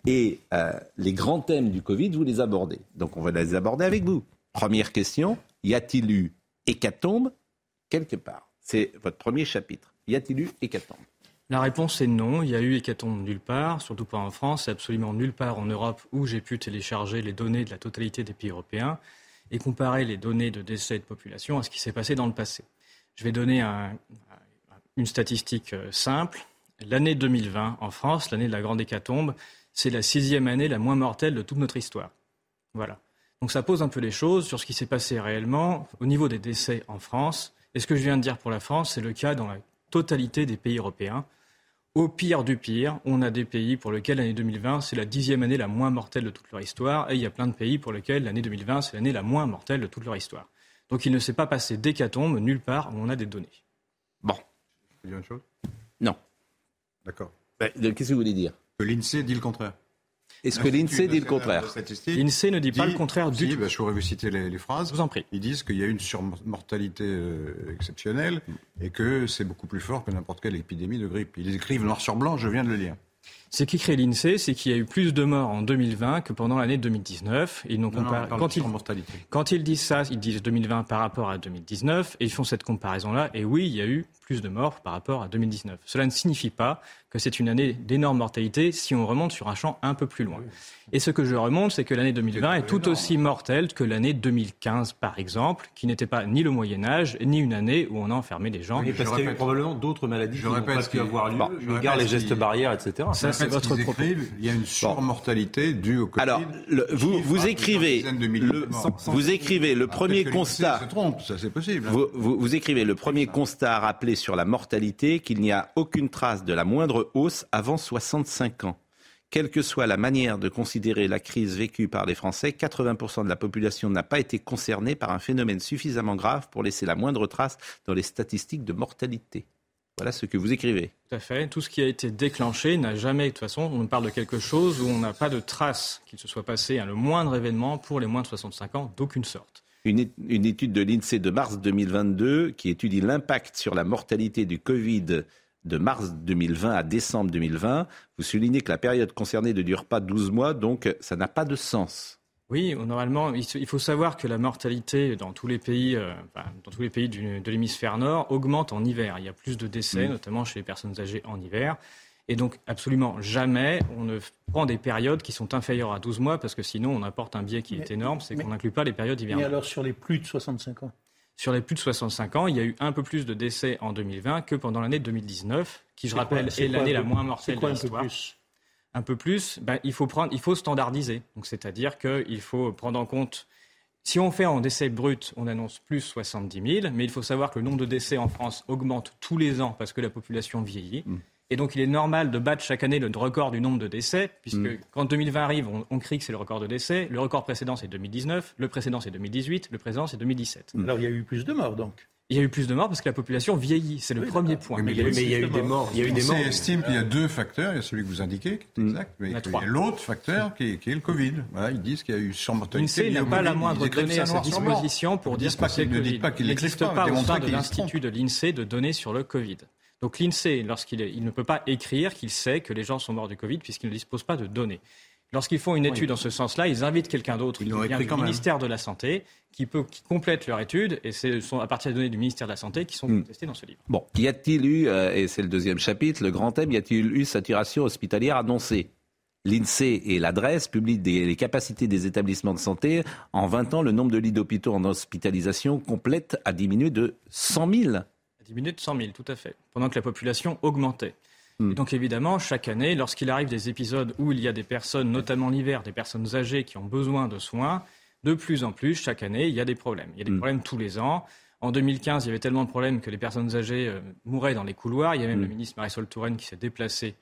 Et euh, les grands thèmes du Covid, vous les abordez. Donc, on va les aborder avec vous. Première question y a-t-il eu hécatombe quelque part? C'est votre premier chapitre. Y a-t-il eu hécatombe? La réponse est non. Il y a eu hécatombe nulle part, surtout pas en France, et absolument nulle part en Europe où j'ai pu télécharger les données de la totalité des pays européens et comparer les données de décès de population à ce qui s'est passé dans le passé. Je vais donner un- une statistique euh, simple. L'année 2020 en France, l'année de la grande hécatombe, c'est la sixième année la moins mortelle de toute notre histoire. Voilà. Donc ça pose un peu les choses sur ce qui s'est passé réellement au niveau des décès en France. Et ce que je viens de dire pour la France, c'est le cas dans la totalité des pays européens. Au pire du pire, on a des pays pour lesquels l'année 2020, c'est la dixième année la moins mortelle de toute leur histoire. Et il y a plein de pays pour lesquels l'année 2020, c'est l'année la moins mortelle de toute leur histoire. Donc il ne s'est pas passé d'hécatombe nulle part où on a des données. Bon. Tu veux dire une chose? Non. D'accord. Qu'est-ce que vous voulez dire? Que l'INSEE dit le contraire. Est-ce que l'INSEE dit le contraire L'INSEE ne dit pas le contraire du tout. je pourrais vous citer les, les phrases. Je vous en prie. Ils disent qu'il y a une surmortalité euh, exceptionnelle et que c'est beaucoup plus fort que n'importe quelle épidémie de grippe. Ils écrivent noir sur blanc, je viens de le lire. Ce qu'écrit l'INSEE, c'est qu'il y a eu plus de morts en 2020 que pendant l'année 2019. Ils n'ont Non, quand, ils, surmortalité. quand ils disent ça, ils disent 2020 par rapport à 2019 et ils font cette comparaison-là. Et oui, il y a eu plus de morts par rapport à 2019. Cela ne signifie pas que c'est une année d'énorme mortalité si on remonte sur un champ un peu plus loin. Et ce que je remonte, c'est que l'année 2020 est tout aussi mortelle que l'année 2015, par exemple, qui n'était pas ni le Moyen Âge, ni une année où on a enfermé des gens. Oui, parce qu'il y a eu probablement d'autres maladies Je qui n'ont répète pas pu avoir lieu, Bon, égard les gestes barrières, etc. Ça, c'est votre écrivent, Il y a une surmortalité due au Covid. Alors, le- vous, écrivez, le, vous écrivez le premier constat. se trompe, ça c'est possible. hein. Vous, vous- vous écrivez le premier constat à sur la mortalité qu'il n'y a aucune trace de la moindre hausse avant 65 ans. Quelle que soit la manière de considérer la crise vécue par les Français, 80% de la population n'a pas été concernée par un phénomène suffisamment grave pour laisser la moindre trace dans les statistiques de mortalité. Voilà ce que vous écrivez. Tout à fait. Tout ce qui a été déclenché n'a jamais, de toute façon, on parle de quelque chose où on n'a pas de trace qu'il se soit passé à le moindre événement pour les moins de 65 ans d'aucune sorte. Une, étude de l'INSEE de mars 2022 qui étudie l'impact sur la mortalité du Covid de mars 2020 à décembre 2020. Vous soulignez que la période concernée ne dure pas 12 mois, donc ça n'a pas de sens. Oui, normalement, il faut savoir que la mortalité dans tous les pays, euh, dans tous les pays du- de l'hémisphère nord augmente en hiver. Il y a plus de décès, Mm. notamment chez les personnes âgées en hiver. Et donc, absolument jamais on ne prend des périodes qui sont inférieures à 12 mois, parce que sinon, on apporte un biais qui est énorme, c'est qu'on n'inclut pas les périodes Mais hivernales. alors sur les plus de 65 ans? Sur les plus de 65 ans, il y a eu un peu plus de décès en 2020 que pendant l'année 2019, qui, je quoi- rappelle, est l'année la moins c'est mortelle quoi de un peu l'histoire. plus? Un peu plus, ben, il, faut prendre, il faut standardiser. Donc, c'est-à-dire qu'il faut prendre en compte. Si on fait en décès brut, on annonce plus 70 000, mais il faut savoir que le nombre de décès en France augmente tous les ans parce que la population vieillit. Mm. Et donc, il est normal de battre chaque année le record du nombre de décès, puisque Mm. quand 2020 arrive, on, on crie que c'est le record de décès. Le record précédent, c'est 2019. Le précédent, c'est 2018. Le présent, c'est 2017. Alors il y a eu plus de morts donc. Il y a eu plus de morts parce que la population vieillit. C'est le premier point. Mais il y a eu- mais il y a eu des morts. Il y a eu des morts. On estime qu'il y a deux facteurs. Il y a celui que vous indiquez, qui est exact, mais Il y a l'autre facteur qui est, qui est le Covid. Voilà, ils disent qu'il y a eu surmortalité. L'INSEE liée n'a pas la Covid. moindre donnée à sa disposition pour dire que c'est le ne Covid. dites pas qu'il Il n'existe pas. pas au sein de l'Institut de l'INSEE de données sur le Covid. Donc l'INSEE, lorsqu'il est- il ne peut pas écrire qu'il sait que les gens sont morts du Covid puisqu'il ne dispose pas de données. Lorsqu'ils font une étude dans ce sens-là, ils invitent quelqu'un d'autre qui vient du même. ministère de la Santé, qui, peut, qui complète leur étude, et ce sont à partir des données du ministère de la Santé qui sont Hmm. contestées dans ce livre. Bon, y a-t-il eu, euh, et c'est le deuxième chapitre, le grand thème, y a-t-il eu saturation hospitalière annoncée? L'INSEE et l'adresse publient des- les capacités des établissements de santé. En 20 ans, le nombre de lits d'hôpitaux en hospitalisation complète a diminué de 100 000. Diminué de 100 000, tout à fait, pendant que la population augmentait. Hmm. Et donc évidemment, chaque année, lorsqu'il arrive des épisodes où il y a des personnes, notamment l'hiver, des personnes âgées qui ont besoin de soins, de plus en plus, chaque année, il y a des problèmes. Il y a des Hmm. problèmes tous les ans. En 2015, il y avait tellement de problèmes que les personnes âgées euh, mouraient dans les couloirs. Il y a même Hmm. le ministre Marisol Touraine qui s'est déplacé.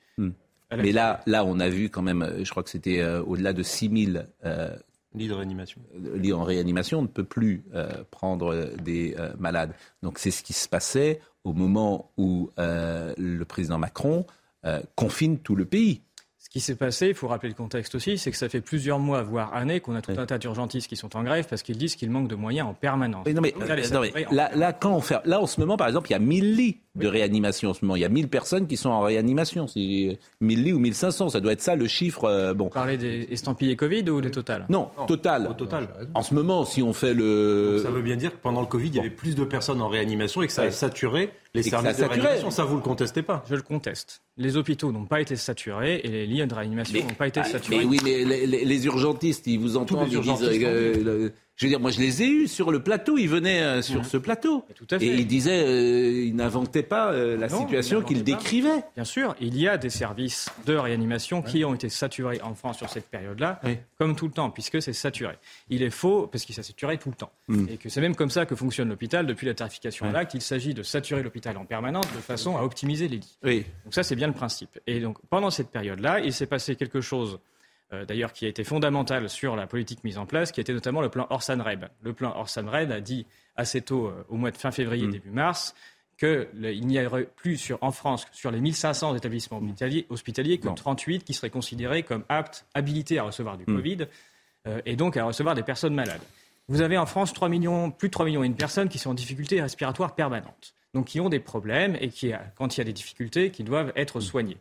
Mais là, là, on a vu quand même, euh, je crois que c'était euh, au-delà de 6 000 euh, Lits de réanimation. lits en réanimation. On ne peut plus euh, prendre euh, des euh, malades. Donc c'est ce qui se passait au moment où euh, le président Macron euh, confine tout le pays. Ce qui s'est passé, il faut rappeler le contexte aussi, c'est que ça fait plusieurs mois, voire années, qu'on a tout un tas d'urgentistes qui sont en grève parce qu'ils disent qu'il manque de moyens en permanence. Oui, non, mais, là, euh, non, mais là, là, quand on fait, là, en ce moment, par exemple, il y a 1000 lits de réanimation en ce moment. Il y a 1000 personnes qui sont en réanimation. C'est 1000 lits ou 1500. Ça doit être ça le chiffre. euh, bon. Vous parlez des estampillés Covid ou des totales Non, total. Au total. En ce moment, si on fait le. Ça veut bien dire que pendant le Covid, il y avait plus de personnes en réanimation et que ça a saturé les Et services de réanimation. Ça, vous le contestez pas Je le conteste. Les hôpitaux n'ont pas été saturés et les lits de réanimation n'ont pas été Ah, saturés. mais oui, mais les, les- les urgentistes, ils vous entendent, les ils disent euh, Je veux dire, moi, je les ai eus sur le plateau. Ils venaient euh, sur ce plateau. Tout à fait. Et ils disaient, euh, ils n'inventaient pas euh, la Non, situation ils qu'ils décrivaient. Bien sûr, il y a des services de réanimation qui ont été saturés en France sur cette période-là, comme tout le temps, puisque c'est saturé. Il est faux, parce qu'il s'est saturé tout le temps. Mm. Et que c'est même comme ça que fonctionne l'hôpital depuis la tarification à l'acte. Il s'agit de saturer l'hôpital en permanence de façon à optimiser les lits. Oui. Donc ça, c'est bien le principe. Et donc, pendant cette période-là, il s'est passé quelque chose, d'ailleurs, qui a été fondamental sur la politique mise en place, qui était notamment le plan Orsan-Reb. Le plan Orsan-Reb a dit assez tôt, euh, au mois de fin février, début mars, qu'il n'y aurait plus sur, en France, sur les 1500 établissements hospitaliers, hospitaliers que 38 qui seraient considérés comme aptes, habilités à recevoir du Covid, euh, et donc à recevoir des personnes malades. Vous avez en France 3 millions, plus de 3 millions et de personnes qui sont en difficulté respiratoire permanente, donc qui ont des problèmes et qui, quand il y a des difficultés, qui doivent être soignés.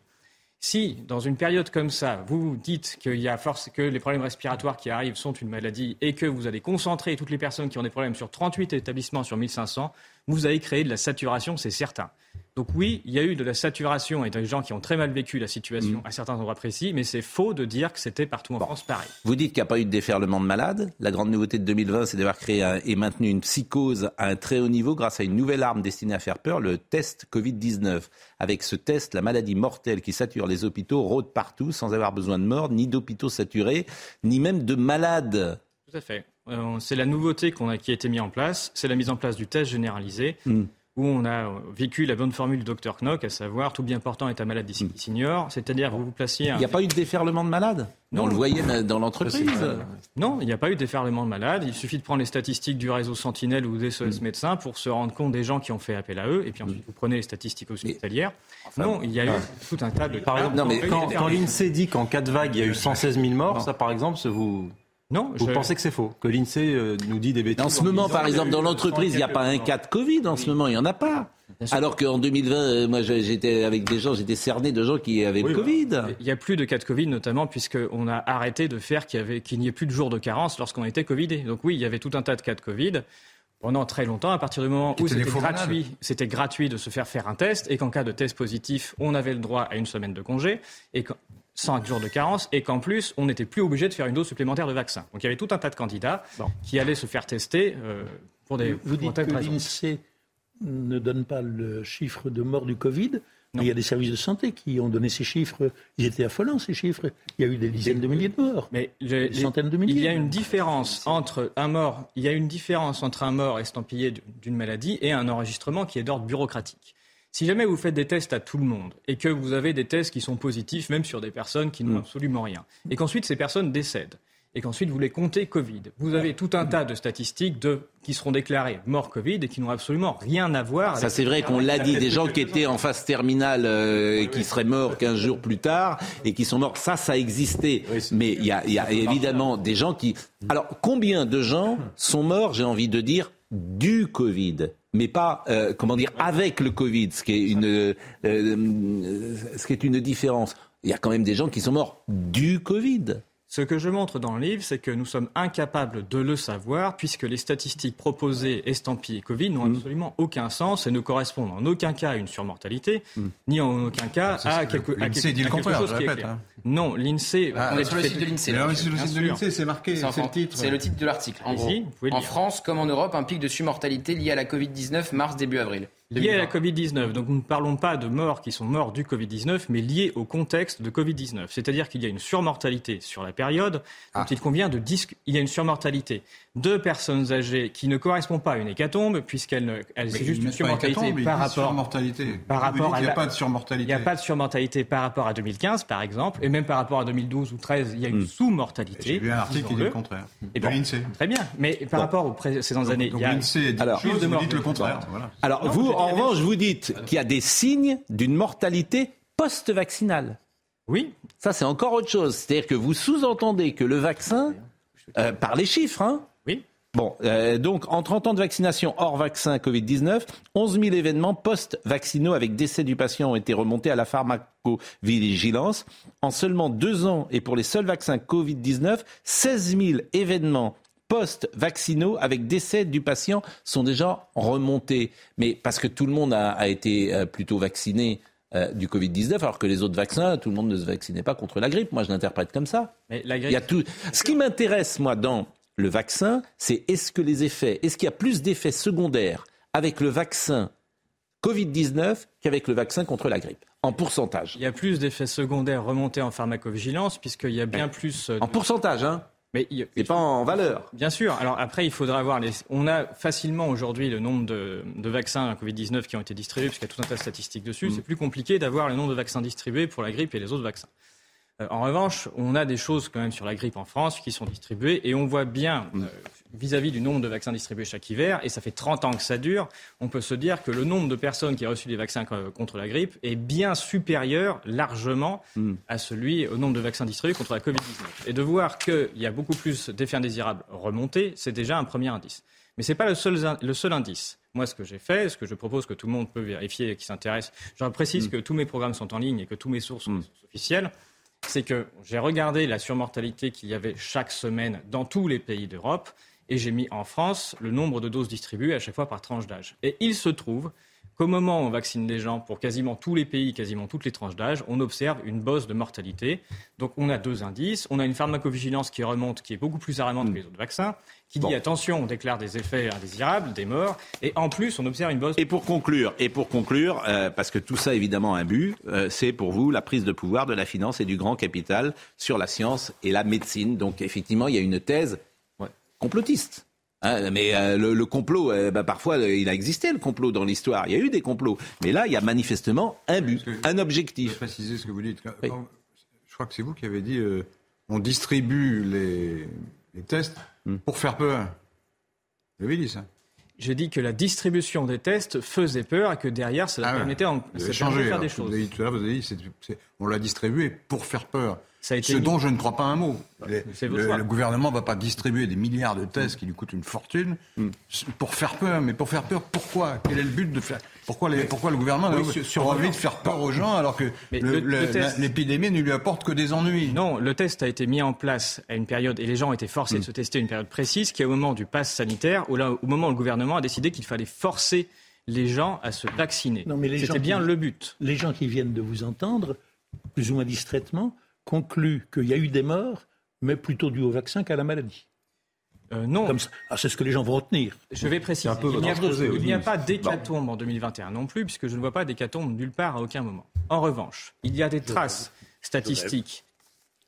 Si, dans une période comme ça, vous dites qu'il y a force, que les problèmes respiratoires qui arrivent sont une maladie et que vous allez concentrer toutes les personnes qui ont des problèmes sur 38 établissements sur 1500, vous avez créé de la saturation, c'est certain. Donc oui, il y a eu de la saturation et des gens qui ont très mal vécu la situation à certains endroits précis, mais c'est faux de dire que c'était partout en France pareil. Vous dites qu'il n'y a pas eu de déferlement de malades. La grande nouveauté de 2020, c'est d'avoir créé un- et maintenu une psychose à un très haut niveau grâce à une nouvelle arme destinée à faire peur, le test Covid-19. Avec ce test, la maladie mortelle qui sature les hôpitaux rôde partout sans avoir besoin de morts, ni d'hôpitaux saturés, ni même de malades. Tout à fait. Euh, c'est la nouveauté qu'on a, qui a été mise en place, c'est la mise en place du test généralisé, Hmm. où on a euh, vécu la bonne formule du docteur Knock, à savoir tout bien portant est un malade d'ici qui s'ignore, c'est-à-dire vous vous placiez... Il n'y a pas eu de déferlement de malades Non. On le voyait dans l'entreprise. Non, il n'y a pas eu de déferlement de malades. Il suffit de prendre les statistiques du réseau Sentinelle ou des SOS Hmm. médecins pour se rendre compte des gens qui ont fait appel à eux. Et puis ensuite, vous prenez les statistiques hospitalières. non, il y a eu tout un tas de. Par exemple, Non, mais- quand, quand l'INSEE dit qu'en cas de vague, il y a eu 116 000 morts, ça par exemple, c'est vous, non, vous je- pensez que c'est faux Que l'INSEE euh, nous dit des bêtises En ce en moment, par exemple, dans l'entreprise, il n'y a 100 pas un cas de Covid. En ce moment, il n'y en a pas. Alors qu'en 2020, euh, moi, j'étais avec des gens, j'étais cerné de gens qui avaient le Covid. Il n'y a plus de cas de Covid, notamment puisqu'on a arrêté de faire qu'il n'y ait plus de jours de carence lorsqu'on était Covidé. Donc oui, il y avait tout un tas de cas de Covid pendant très longtemps, à partir du moment où c'était gratuit, c'était gratuit de se faire faire un test, et qu'en cas de test positif, on avait le droit à une semaine de congé, et 5 jours de carence, et qu'en plus, on n'était plus obligé de faire une dose supplémentaire de vaccin. Donc il y avait tout un tas de candidats qui allaient se faire tester euh, pour des Vous dites que l'INSEE ne donne pas le chiffre de mort du Covid. Mais il y a des services de santé qui ont donné ces chiffres. Ils étaient affolants, ces chiffres. Il y a eu des dizaines de milliers de morts. Mais des centaines de milliers. Il y a une différence entre un mort, il y a une différence entre un mort estampillé d'une maladie et un enregistrement qui est d'ordre bureaucratique. Si jamais vous faites des tests à tout le monde et que vous avez des tests qui sont positifs, même sur des personnes qui n'ont absolument rien, et qu'ensuite ces personnes décèdent, et qu'ensuite vous les comptez Covid, vous avez tout un tas de statistiques de, qui seront déclarées morts Covid et qui n'ont absolument rien à voir. Ça, avec- c'est vrai qu'on l'a dit, des gens qui étaient en phase terminale euh, et qui seraient morts 15 jours plus tard et qui sont morts, ça, ça existait. Mais il y a, il y a évidemment des gens qui... Alors, combien de gens sont morts, j'ai envie de dire, du Covid? Mais pas, euh, comment dire, avec le Covid, ce qui est une, euh, euh, ce qui est une différence. Il y a quand même des gens qui sont morts du Covid. Ce que je montre dans le livre, c'est que nous sommes incapables de le savoir, puisque les statistiques proposées estampillées Covid n'ont Mm. absolument aucun sens et ne correspondent en aucun cas à une surmortalité, ni en aucun cas à quelque, à l'INSEE quelque- dit le à quelque chose je qui est répète, clair. hein. Non, l'INSEE. Ah, On est sur le site de l'INSEE. Sur le site de l'INSEE, c'est marqué, C'est le titre. C'est le titre de l'article. En gros, en. France comme en Europe, un pic de surmortalité lié à la Covid-19 mars début avril. Lié à la Covid-19. Donc nous ne parlons pas de morts qui sont morts du Covid-19, mais liés au contexte de Covid-19. C'est-à-dire qu'il y a une surmortalité sur la période dont il convient de discuter. Il y a une surmortalité de personnes âgées qui ne correspond pas à une hécatombe, puisqu'elle ne- elle, c'est juste une surmortalité par rapport surmortalité. par Vous rapport à qu'il n'y a pas de surmortalité. Il n'y a pas de surmortalité par rapport à 2015, par exemple, et même par rapport à 2012 ou 2013, il y a une sous-mortalité. Hmm. J'ai lu un article qui dit le contraire. Et bon, l'INSEE. Très bien, mais par rapport aux précédentes années, Donc il y a l'INSEE dit Alors, chose, vous dites le contraire. Voilà. Alors, Non, vous, en revanche, vous dites qu'il y a des signes d'une mortalité post-vaccinale. Oui. Ça, c'est encore autre chose. C'est-à-dire que vous sous-entendez que le vaccin, euh, par les chiffres, hein. Bon, euh, donc en 30 ans de vaccination hors vaccin Covid-19, 11 000 événements post-vaccinaux avec décès du patient ont été remontés à la pharmacovigilance. En seulement deux ans et pour les seuls vaccins Covid-19, 16 000 événements post-vaccinaux avec décès du patient sont déjà remontés. Mais parce que tout le monde a, a été euh, plutôt vacciné euh, du Covid-19, alors que les autres vaccins, tout le monde ne se vaccinait pas contre la grippe. Moi, je l'interprète comme ça. Mais la Il y a tout. Ce qui m'intéresse, moi, dans le vaccin, c'est est-ce que les effets, est-ce qu'il y a plus d'effets secondaires avec le vaccin Covid-19 qu'avec le vaccin contre la grippe en pourcentage. Il y a plus d'effets secondaires remontés en pharmacovigilance, puisqu'il y a bien plus. En pourcentage, hein mais pas en valeur. Bien sûr. Alors après, il faudra voir. Les... On a facilement aujourd'hui le nombre de, de vaccins à Covid-19 qui ont été distribués, puisqu'il y a tout un tas de statistiques dessus. Mm. C'est plus compliqué d'avoir le nombre de vaccins distribués pour la grippe et les autres vaccins. Euh, en revanche, on a des choses quand même sur la grippe en France qui sont distribuées et on voit bien Mm. euh, vis-à-vis du nombre de vaccins distribués chaque hiver, et ça fait 30 ans que ça dure, on peut se dire que le nombre de personnes qui ont reçu des vaccins co- contre la grippe est bien supérieur largement Mm. à celui au nombre de vaccins distribués contre la Covid-19. Et de voir qu'il y a beaucoup plus d'effets indésirables remontés, c'est déjà un premier indice. Mais ce n'est pas le seul, le seul indice. Moi, ce que j'ai fait, ce que je propose que tout le monde peut vérifier et qui s'intéresse, je précise que tous mes programmes sont en ligne et que tous mes sources sont officielles, c'est que j'ai regardé la surmortalité qu'il y avait chaque semaine dans tous les pays d'Europe et j'ai mis en France le nombre de doses distribuées à chaque fois par tranche d'âge. Et il se trouve qu'au moment où on vaccine les gens pour quasiment tous les pays, quasiment toutes les tranches d'âge, on observe une bosse de mortalité. Donc on a deux indices. On a une pharmacovigilance qui remonte, qui est beaucoup plus alarmante que les autres vaccins, qui dit attention, on déclare des effets indésirables, des morts, et en plus on observe une bosse. Et pour conclure, et pour conclure, euh, parce que tout ça évidemment a un but, euh, c'est pour vous la prise de pouvoir de la finance et du grand capital sur la science et la médecine. Donc effectivement, il y a une thèse complotiste. Hein, mais euh, le, le complot, euh, bah, parfois, il a existé le complot dans l'histoire. Il y a eu des complots. Mais là, il y a manifestement un but, un objectif. Je vais préciser ce que vous dites. Quand- quand- je crois que c'est vous qui avez dit euh, on distribue les, les tests Hmm. pour faire peur. Vous avez dit ça J'ai dit que la distribution des tests faisait peur et que derrière, cela Ah ouais. permettait, en, Vous ça permettait changé. de faire alors. des Vous choses. avez dit tout à l'heure, vous avez dit on l'a distribué pour faire peur. Ça a été Ce mis- dont je ne crois pas un mot. Les- votre le, gouvernement ne va pas distribuer des milliards de tests qui lui coûtent une fortune pour faire peur. Mais pour faire peur, pourquoi? Quel est le but de faire Pourquoi, les- pourquoi le gouvernement Oui, a sur- sur- envie de faire peur aux gens alors que l'épidémie ne lui apporte que des ennuis? Non, le test a été mis en place à une période, et les gens ont été forcés Hmm. de se tester à une période précise, qui est au moment du pass sanitaire, où là, au moment où le gouvernement a décidé qu'il fallait forcer les gens à se vacciner. Non, mais les gens C'était bien qui- le but. Les gens qui viennent de vous entendre, plus ou moins distraitement, concluent qu'il y a eu des morts, mais plutôt dû au vaccin qu'à la maladie. Euh, non. Comme. Ah, c'est ce que les gens vont retenir. Je vais préciser. Un peu il n'y a, pas d'hécatombe en 2021 non plus, puisque je ne vois pas d'hécatombe nulle part à aucun moment. En revanche, il y a des traces statistiques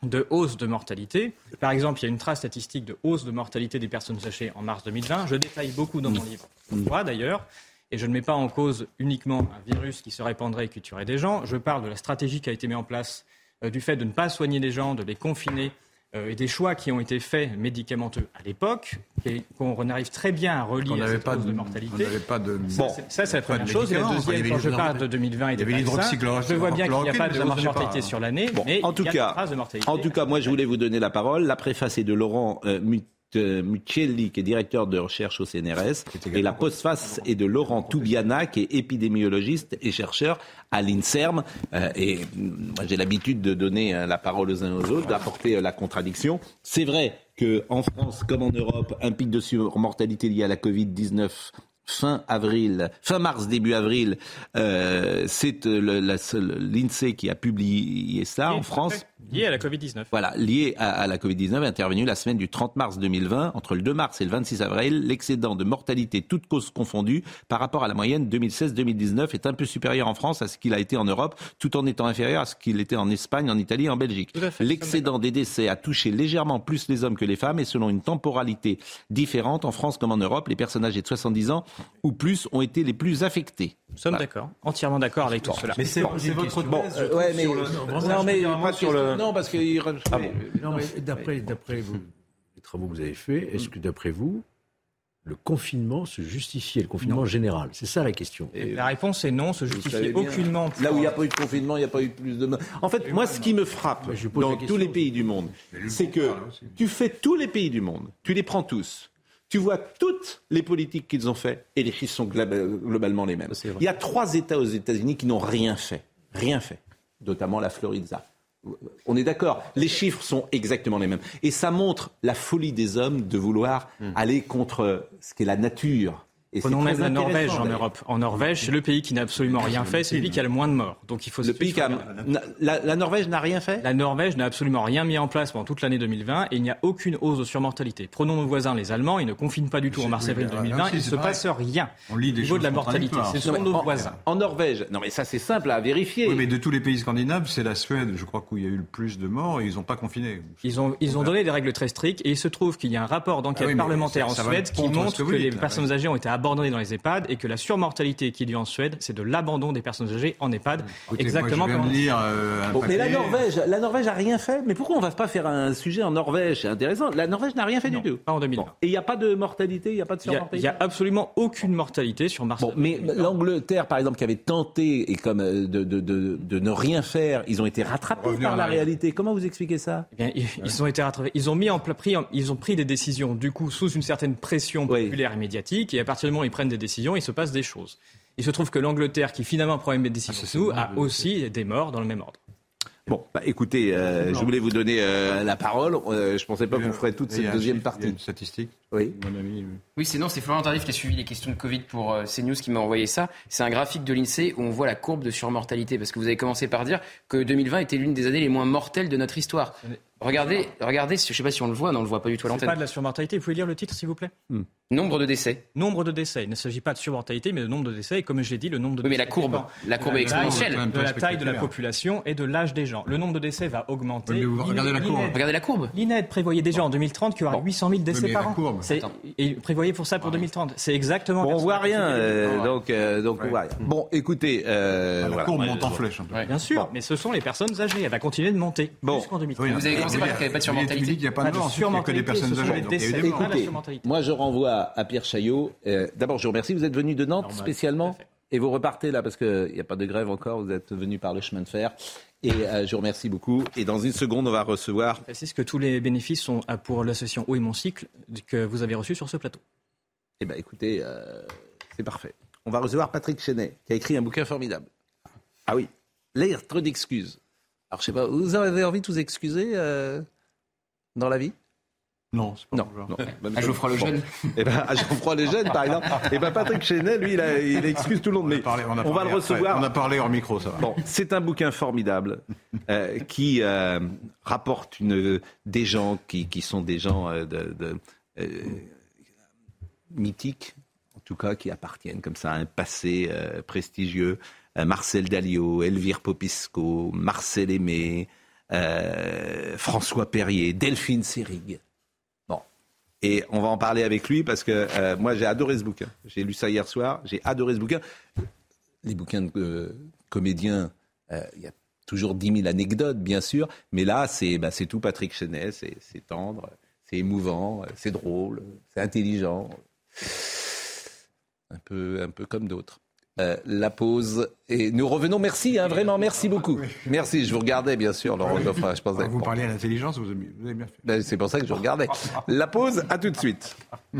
de hausse de mortalité. Par exemple, il y a une trace statistique de hausse de mortalité des personnes âgées en mars 2020. Je détaille beaucoup dans mon livre. Pourquoi d'ailleurs et je ne mets pas en cause uniquement un virus qui se répandrait et qui tuerait des gens. Je parle de la stratégie qui a été mise en place, euh, du fait de ne pas soigner les gens, de les confiner, euh, et des choix qui ont été faits médicamenteux à l'époque, et qu'on arrive très bien à relier On à n'avait cette pas de, de on mortalité. n'avait pas de. Ça, c'est- ça, c'est la de première chose. Et la médicaments. deuxième, quand je parle de 2020 et il y des avait vaccins, l'hydroxychloroquine, je vois bien qu'il n'y a pas de de mortalité sur l'année, Bon, mais en il tout y a cas, des traces de mortalité. En tout cas, moi, je voulais vous donner la parole. La préface est de Laurent euh, Mut- euh, Muccelli, qui est directeur de recherche au CNRS, et la postface est de Laurent Toubiana, qui est épidémiologiste et chercheur à l'INSERM. Euh, et mm, j'ai l'habitude de donner euh, la parole aux uns aux autres, d'apporter euh, la contradiction. C'est vrai qu'en France, comme en Europe, un pic de surmortalité lié à la Covid-19 fin avril, fin mars, début avril, euh, c'est euh, l'INSEE qui a publié ça en France. Lié à la Covid-19. Voilà, lié à, à la Covid-19, intervenu la semaine du 30 mars 2020. Entre le 2 mars et le 26 avril, l'excédent de mortalité, toutes causes confondues, par rapport à la moyenne 2016-2019, est un peu supérieur en France à ce qu'il a été en Europe, tout en étant inférieur à ce qu'il était en Espagne, en Italie et en Belgique. L'excédent des décès a touché légèrement plus les hommes que les femmes et selon une temporalité différente, en France comme en Europe, les personnes âgées de 70 ans ou plus ont été les plus affectés. Nous sommes d'accord, entièrement d'accord avec tout cela. Mais c'est votre thèse, Bon, euh, trouve, ouais, mais sur le- non, mais pas sur le- non, parce que Ah bon. Non, mais d'après, d'après vous, les travaux que vous avez faits, est-ce que d'après vous, le confinement se justifiait, le confinement général? C'est ça la question. La réponse est non, se bien, aucunement. Là où il n'y a pas eu de confinement, il n'y a pas eu plus de. En fait, moi, ce qui me frappe pose dans la question. tous les pays du monde, c'est que tu fais tous les pays du monde, tu les prends tous. Tu vois toutes les politiques qu'ils ont fait et les chiffres sont globa- globalement les mêmes. Il y a trois États aux États-Unis qui n'ont rien fait. Rien fait. Notamment la Floride. On est d'accord. Les chiffres sont exactement les mêmes. Et ça montre la folie des hommes de vouloir aller contre ce qu'est la nature Et Prenons même la Norvège en. Europe. En Norvège, c'est le pays qui n'a absolument rien fait, c'est le pays qui a le moins de morts. Donc il faut se Le pays qui a- la, la Norvège n'a rien fait? La Norvège n'a absolument rien mis en place pendant toute l'année 2020 et il n'y a aucune hausse de surmortalité. Prenons nos voisins, les Allemands, ils ne confinent pas du tout en mars-avril oui, là 2020, aussi, il ne se passe rien. On lit des Au niveau de la mortalité, ce sont nos en- voisins. En Norvège, non mais ça c'est simple à vérifier. Oui, mais de tous les pays scandinaves, c'est la Suède, je crois, où il y a eu le plus de morts et ils n'ont pas confiné. Ils ont, ils ont donné des règles très strictes et il se trouve qu'il y a un rapport d'enquête Ah parlementaire en Suède qui montre que les personnes âgées ont été abandonnées dans les EHPAD et que la surmortalité qui est due en Suède, c'est de l'abandon des personnes âgées en EHPAD. Écoutez, exactement moi, je viens comme de lire euh, un Bon, mais la. Norvège, la Norvège a rien fait. Mais pourquoi on va pas faire un sujet en Norvège? C'est intéressant. La Norvège n'a rien fait Non, du tout. pas en 2020. Et il n'y a pas de mortalité, il n'y a pas de Il n'y a, surmortalité? il y a absolument aucune mortalité sur Mars. Bon, mais l'Angleterre, par exemple, qui avait tenté et comme euh, de, de, de, de ne rien faire, ils ont été rattrapés Revenir par la réalité. Comment vous expliquez ça? Eh bien, ils, ils ont été rattrapés. Ils ont mis en pris, ils ont pris des décisions du coup sous une certaine pression Oui. populaire et médiatique. Et à partir du ils prennent des décisions, il se passe des choses. Il se trouve que l'Angleterre, qui finalement prend les mêmes décisions Ah, nous, a aussi des morts dans le même ordre. Bon, bah, écoutez, euh, je voulais vous donner euh, la parole. Euh, je pensais pas que vous ferez toute cette deuxième chiffre, il y a partie. une statistique, Oui. mon ami. euh, Oui, c'est non, c'est Florian Tardif qui a suivi les questions de Covid pour euh, CNews qui m'a envoyé ça. C'est un graphique de l'INSEE où on voit la courbe de surmortalité parce que vous avez commencé par dire que 2020 était l'une des années les moins mortelles de notre histoire. Regardez, regardez, je sais pas si on le voit, non, on le voit pas du tout à l'antenne. pas de la surmortalité. Vous pouvez lire le titre, s'il vous plaît? Nombre de décès. Nombre de décès. Il ne s'agit pas de surmortalité, mais de nombre de décès. Et comme je l'ai dit, le nombre de Oui, mais décès. la courbe, la courbe est la exponentielle. De la taille de la population et de l'âge des gens. Le nombre de décès va augmenter. Oui, mais vous regardez la courbe. Regardez la courbe. L'INED prévoyait déjà en 2030 qu'il y aura 800 000 décès par la an. Et il prévoyait pour ça pour 2030. C'est exactement. Bon, on voit rien, euh, donc, euh, donc on voit rien. Bon, écoutez, euh, La voilà. courbe monte en flèche un peu. Bien sûr, mais ce sont les personnes âgées. Elle va continuer de monter Bon. jusqu'en 2030. Par pas de qu'il n'y a pas de mort, il n'y a que des personnes âgées. donc il y a eu des morts. Moi je renvoie à Pierre Chaillot. Euh, D'abord, je vous remercie. Vous êtes venu de Nantes spécialement et vous repartez là parce qu'il n'y a pas de grève encore. Vous êtes venu par le chemin de fer. Et euh, je vous remercie beaucoup. Et dans une seconde, on va recevoir. C'est ce que tous les bénéfices sont à- pour l'association Eau et Mon Cycle que vous avez reçu sur ce plateau. Eh bien, écoutez, euh, c'est parfait. On va recevoir Patrick Chenet, qui a écrit un bouquin formidable. Ah oui, lettre d'excuses. Alors, je sais pas, vous avez envie de vous excuser euh, dans la vie? Non, c'est pas Non. non. À Geoffroy Lejeune. Eh ben, à Geoffroy Lejeune, par exemple. Et ben, Patrick Chenet, lui, il, a- il excuse tout le monde. On a Mais parlé- on a on va le après. recevoir. On a parlé hors micro, ça va. Bon, c'est un bouquin formidable euh, qui euh, rapporte une, des gens qui, qui sont des gens euh, de, de, euh, mythiques, en tout cas qui appartiennent comme ça à un passé euh, prestigieux. Euh, Marcel Dalliot, Elvire Popisco, Marcel Aimé, euh, François Perrier, Delphine Seyrig. Bon. Et on va en parler avec lui parce que euh, moi j'ai adoré ce bouquin. J'ai lu ça hier soir, j'ai adoré ce bouquin les bouquins de comédiens, il y a toujours 10 000 anecdotes, bien sûr, mais là, c'est bah, tout Patrick Chenet, c'est tendre, c'est émouvant, c'est drôle, c'est intelligent, un peu, un peu comme d'autres. Euh, la pause et nous revenons. Merci, hein, vraiment, merci beaucoup. Merci, je vous regardais bien sûr, Laurent Geoffrin, je pensais. Vous parlez à l'intelligence, vous avez vous bien fait. ben, c'est pour ça que je regardais. La pause, à tout de suite.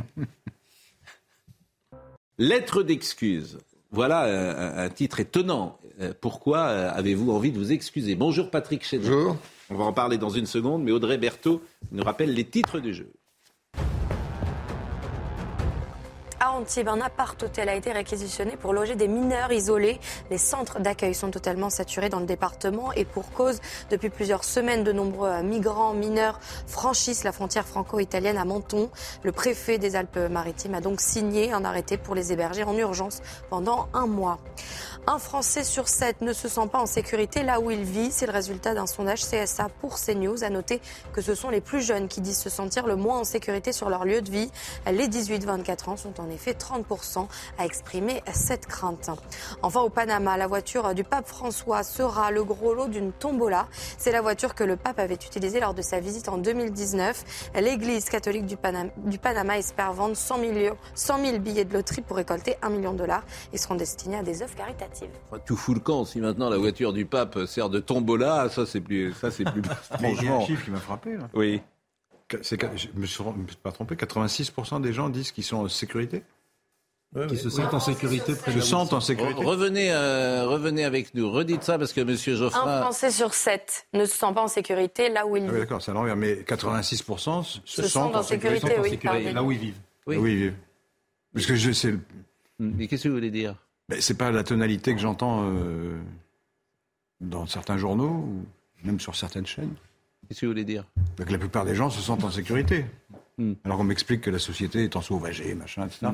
Lettre d'excuse. Voilà euh, un, un titre étonnant. Euh, Pourquoi euh, avez-vous envie de vous excuser? Bonjour Patrick Chédid. Bonjour. On va en parler dans une seconde, mais Audrey Berthaud nous rappelle les titres du jeu. Antibes, un appart-hôtel a été réquisitionné pour loger des mineurs isolés. Les centres d'accueil sont totalement saturés dans le département et pour cause, depuis plusieurs semaines, de nombreux euh, migrants mineurs franchissent la frontière franco-italienne à Menton. Le préfet des Alpes-Maritimes a donc signé un arrêté pour les héberger en urgence pendant un mois. Un Français sur sept ne se sent pas en sécurité là où il vit. C'est le résultat d'un sondage CSA pour CNews. À noter que ce sont les plus jeunes qui disent se sentir le moins en sécurité sur leur lieu de vie. Les 18-24 ans sont en effet 30% à exprimer cette crainte. Enfin, au Panama, la voiture du pape François sera le gros lot d'une tombola. C'est la voiture que le pape avait utilisée lors de sa visite en 2019. L'église catholique du Panama, du Panama espère vendre 100, millions, 100 000 billets de loterie pour récolter 1 million de dollars. Ils seront destinés à des œuvres caritatives. Tout fout le camp. Si maintenant la voiture du pape sert de tombola, ça c'est plus, ça c'est plus. Mais il y a un Franchement. chiffre qui m'a frappé. Là. Oui. Je suis me suis pas trompé, 86% des gens disent qu'ils sont en sécurité Qui se sentent en sécurité près Se sentent en sécurité Revenez, euh, revenez avec nous. Redites ça parce que Monsieur Un Geoffrin. Français sur sept ne se sent pas en sécurité là où il Ah oui, vit. d'accord, c'est à l'envers. Mais 86% se, Se sentent en sécurité, oui, pardon. Là où ils vivent. Oui. Oui, oui. Parce que je sais. Mais qu'est-ce que vous voulez dire? Ben, c'est pas la tonalité que j'entends euh, dans certains journaux ou même sur certaines chaînes. Qu'est-ce que vous voulez dire? Ben, que la plupart des gens se sentent en sécurité. Hmm. Alors qu'on m'explique que la société est ensauvagée, machin, etc.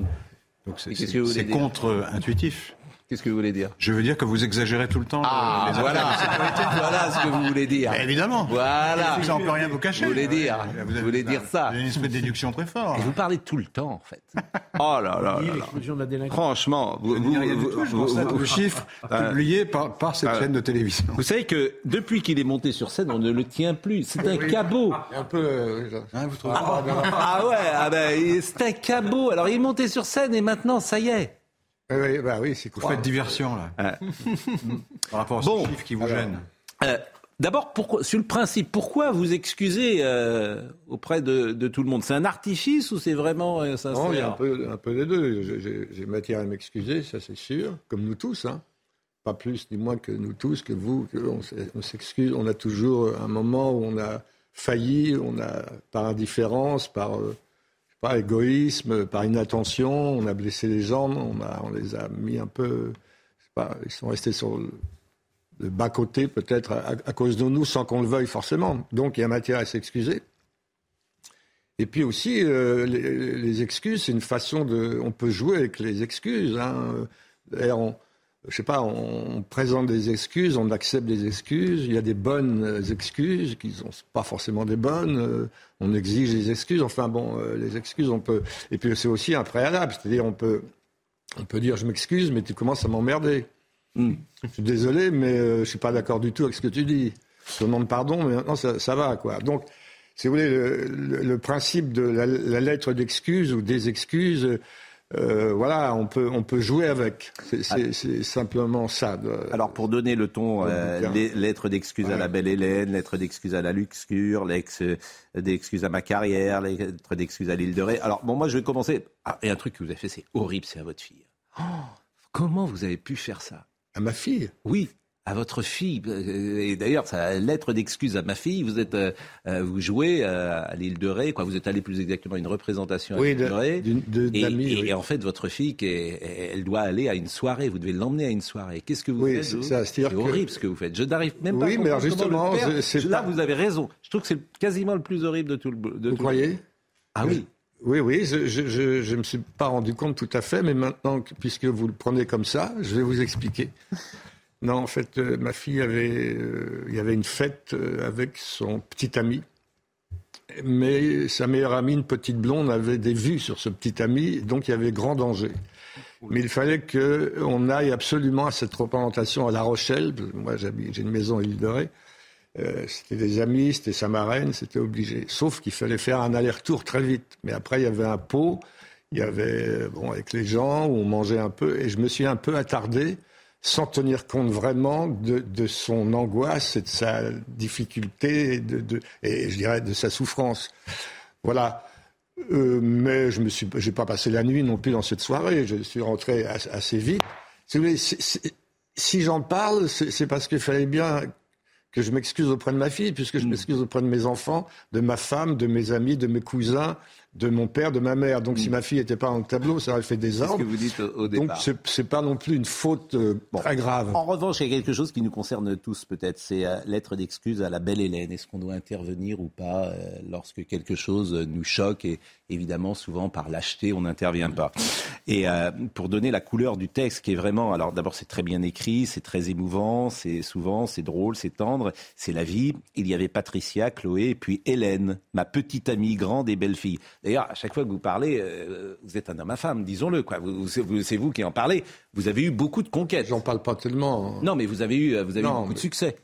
Donc c'est, contre-intuitif. Qu'est-ce que vous voulez dire? Je veux dire que vous exagérez tout le temps. Ah, les affaires voilà. voilà ce que vous voulez dire. Évidemment. Voilà. Ça, on peut rien vous cacher. Vous voulez dire, Vous avez- voulez dire ça. Vous avez une esprit de déduction très fort. Et vous parlez tout le temps, en fait. Oh là là là là. L'explosion de la délinquance. Franchement, vous, vous- vous- vous- le chiffre Euh, publié par, par cette euh, chaîne de télévision. Vous savez que depuis qu'il est monté sur scène, on ne le tient plus. C'est un cabot. Un peu. euh, Hein, vous trouvez Ah, ah ouais, ah ben, c'est un cabot. Alors il est monté sur scène et maintenant, ça y est. Oui, bah oui, c'est Vous faites diversion, là. Par rapport à ce Bon. chiffre qui vous Alors. gêne. Euh, D'abord, sur le principe, pourquoi vous excusez euh, auprès de, de tout le monde? C'est un artifice ou c'est vraiment euh, sincère? Non, il y a un peu, un peu des deux. J'ai- matière à m'excuser, ça c'est sûr, comme nous tous. Hein. Pas plus ni moins que nous tous, que vous, que on s'excuse. On a toujours un moment où on a failli, on a par indifférence, par pas, égoïsme, par inattention, on a blessé les gens, on, les a mis un peu, ils sont restés sur le, le bas-côté peut-être à, cause de nous sans qu'on le veuille forcément. Donc il y a matière à s'excuser. Et puis aussi, euh, les, excuses, c'est une façon de. On peut jouer avec les excuses. Hein. Je sais pas, on présente des excuses, on accepte des excuses. Il y a des bonnes excuses qui sont pas forcément des bonnes. euh, on exige des excuses. Enfin bon, euh, les excuses, on peut. Et puis c'est aussi un préalable, c'est-à-dire on peut, on peut dire je m'excuse, mais tu commences à m'emmerder. Je suis désolé, mais euh, je suis pas d'accord du tout avec ce que tu dis. Je te demande pardon, mais maintenant ça, ça va quoi. Donc si vous voulez, le, le- le principe de la, la lettre d'excuse ou des excuses, euh, voilà, on peut, on peut jouer avec. C'est- c'est simplement ça. de- Alors pour donner le ton, euh, lettre d'excuse à la belle Hélène, lettre d'excuse à la luxure, lettre d'excuse à ma carrière, lettre d'excuse à l'île de Ré. Alors bon, moi je vais commencer. Ah, et un truc que vous avez fait, c'est horrible, c'est à votre fille. Oh, comment vous avez pu faire ça? À ma fille? Oui, à votre fille. Euh, Et d'ailleurs, ça lettre d'excuse à ma fille. Vous êtes, euh, euh, vous jouez euh, à l'île de Ré, quoi. Vous êtes allé plus exactement à une représentation à Oui, l'île de, de- Ré. de- et, d'amis, et- oui. et en fait, votre fille, qui est- elle doit aller à une soirée. Vous devez l'emmener à une soirée. Qu'est-ce que vous Oui, faites c'est que- horrible ce que vous faites. Je n'arrive même pas. Oui, à mais alors justement, c'est- là, pas- vous avez raison. Je trouve que c'est quasiment le plus horrible de tout le. De Vous tout le- croyez Ah oui. Oui, oui, je je me suis pas rendu compte tout à fait, mais maintenant, que- puisque vous le prenez comme ça, je vais vous expliquer. Non, en fait, euh, ma fille avait, euh, il y avait une fête euh, avec son petit ami, mais sa meilleure amie, une petite blonde, avait des vues sur ce petit ami, donc il y avait grand danger. Mais il fallait qu'on aille absolument à cette représentation à La Rochelle. Moi, j'ai une maison à l'île de Ré. Euh, c'était des amis, c'était sa marraine, c'était obligé. Sauf qu'il fallait faire un aller-retour très vite. Mais après, il y avait un pot, il y avait, bon, avec les gens, où on mangeait un peu, et je me suis un peu attardé, sans tenir compte vraiment de, de son angoisse et de sa difficulté, et, de, de- et je dirais de sa souffrance. Voilà. Euh, mais je j'ai pas passé la nuit non plus dans cette soirée. Je suis rentré as- assez vite. Si, j'en parle, c'est c'est parce qu'il fallait bien que je m'excuse auprès de ma fille, puisque je m'excuse auprès de mes enfants, de ma femme, de mes amis, de mes cousins, de mon père, de ma mère. Donc, si ma fille n'était pas dans le tableau, ça aurait fait des C'est ce que vous dites au, au Donc, départ. c'est c'est pas non plus une faute euh, très grave. En revanche, il y a quelque chose qui nous concerne tous peut-être, c'est euh, lettre d'excuse à la belle Hélène. Est-ce qu'on doit intervenir ou pas euh, lorsque quelque chose nous choque Et évidemment, souvent par lâcheté, on n'intervient pas? Et euh, pour donner la couleur du texte, qui est vraiment, alors d'abord c'est très bien écrit, c'est très émouvant, c'est souvent c'est drôle, c'est tendre, c'est la vie. Il y avait Patricia, Chloé, et puis Hélène, ma petite amie grande et belle fille. D'ailleurs, à chaque fois que vous parlez, euh, vous êtes un homme à femme, disons-le. Quoi. Vous, vous- vous- c'est vous qui en parlez. Vous avez eu beaucoup de conquêtes. J'en parle pas tellement. hein. Non, mais vous avez eu, vous avez eu beaucoup de succès.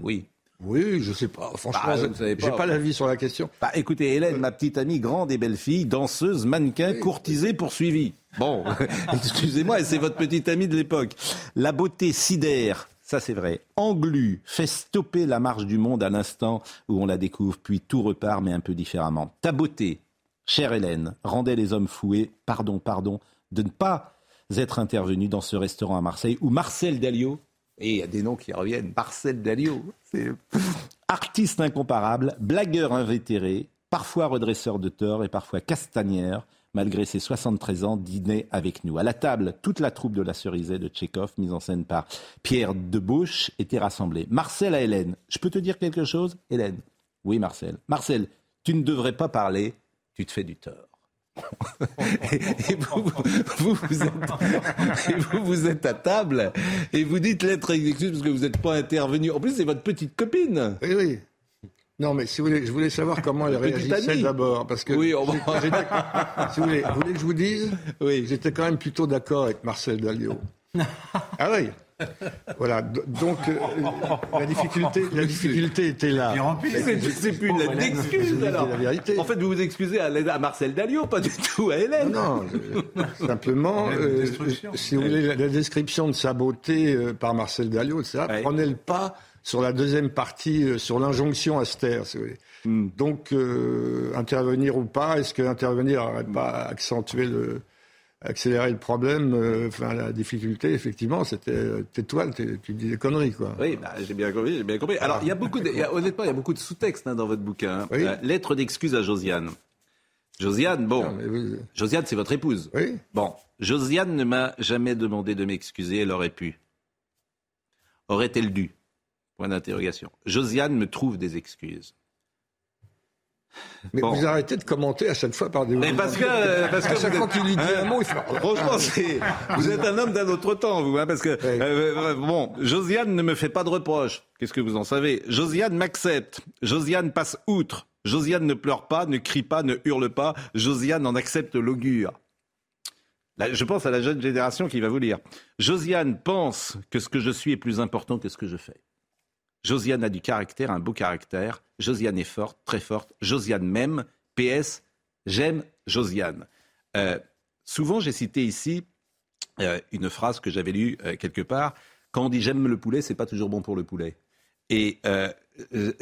Oui. Oui, je sais pas. Franchement, Bah, savez j'ai pas. pas l'avis sur la question. Bah, écoutez, Hélène, ma petite amie, grande et belle fille, danseuse, mannequin, courtisée, poursuivie. Bon, excusez-moi, c'est votre petite amie de l'époque. La beauté sidère, ça c'est vrai. Englu fait stopper la marche du monde à l'instant où on la découvre, puis tout repart, mais un peu différemment. Ta beauté, chère Hélène, rendait les hommes foués, pardon, pardon, de ne pas être intervenu dans ce restaurant à Marseille où Marcel Dalio, et il y a des noms qui reviennent, Marcel Dalio, artiste incomparable, blagueur invétéré, parfois redresseur de tort et parfois castagnère, malgré ses 73 ans, dînait avec nous. À la table, toute la troupe de la Cerisée de Tchékov, mise en scène par Pierre Debauche, était rassemblée. Marcel à Hélène. Je peux te dire quelque chose, Hélène? Oui, Marcel. Marcel, tu ne devrais pas parler, tu te fais du tort. et vous, vous, êtes, à table et vous dites lettre d'excuse parce que vous n'êtes pas intervenu. En plus, c'est votre petite copine. Oui, oui. Non, mais si vous voulez, je voulais savoir comment elle réagissait d'abord. Parce que, Oui, on va- si vous voulez, vous voulez que je vous dise Oui. J'étais quand même plutôt d'accord avec Marcel Dalliot. ah oui voilà, donc euh, la difficulté, la difficulté était là. C'est c'est plus une lettre d'excuse alors. la vérité. En fait, vous vous excusez à, à Marcel Dalliot, pas du tout à Hélène. Non, je- simplement, euh, si vous voulez, la, la description de sa beauté euh, par Marcel Dalliot, ça prenait le pas sur la deuxième partie, euh, sur l'injonction à se taire. si vous voulez. Hmm. Donc, euh, intervenir ou pas, est-ce que intervenir n'aurait pas accentué le, accélérer le problème euh, Enfin, la difficulté, effectivement, c'était euh, tais-toi, tu dis des conneries, quoi. Oui, bah, j'ai bien compris, j'ai bien compris. Alors, il y a beaucoup, de, il y a- honnêtement, il y a beaucoup de sous-textes hein, dans votre bouquin. hein. Oui. Euh, lettre d'excuse à Josiane. Josiane, bon, Non, mais vous- Josiane, c'est votre épouse. Oui. Bon, Josiane ne m'a jamais demandé de m'excuser, elle aurait pu. Aurait-elle dû? Point d'interrogation. Josiane me trouve des excuses. Mais Bon. vous arrêtez de commenter à chaque fois par des. Mais parce que, euh, parce que à chaque fois qu'il lui dit hein, un mot, il fait. Franchement, c'est, vous êtes un homme d'un autre temps, vous, hein, parce que, euh, euh, bon, Josiane ne me fait pas de reproches. Qu'est-ce que vous en savez? Josiane m'accepte. Josiane passe outre. Josiane ne pleure pas, ne crie pas, ne hurle pas. Josiane en accepte l'augure. Là, je pense à la jeune génération qui va vous lire. Josiane pense que ce que je suis est plus important que ce que je fais. Josiane a du caractère, un beau caractère. Josiane est forte, très forte. Josiane m'aime. PS, j'aime Josiane. Euh, souvent, j'ai cité ici euh, une phrase que j'avais lue euh, quelque part. Quand on dit j'aime le poulet, c'est pas toujours bon pour le poulet. Et vous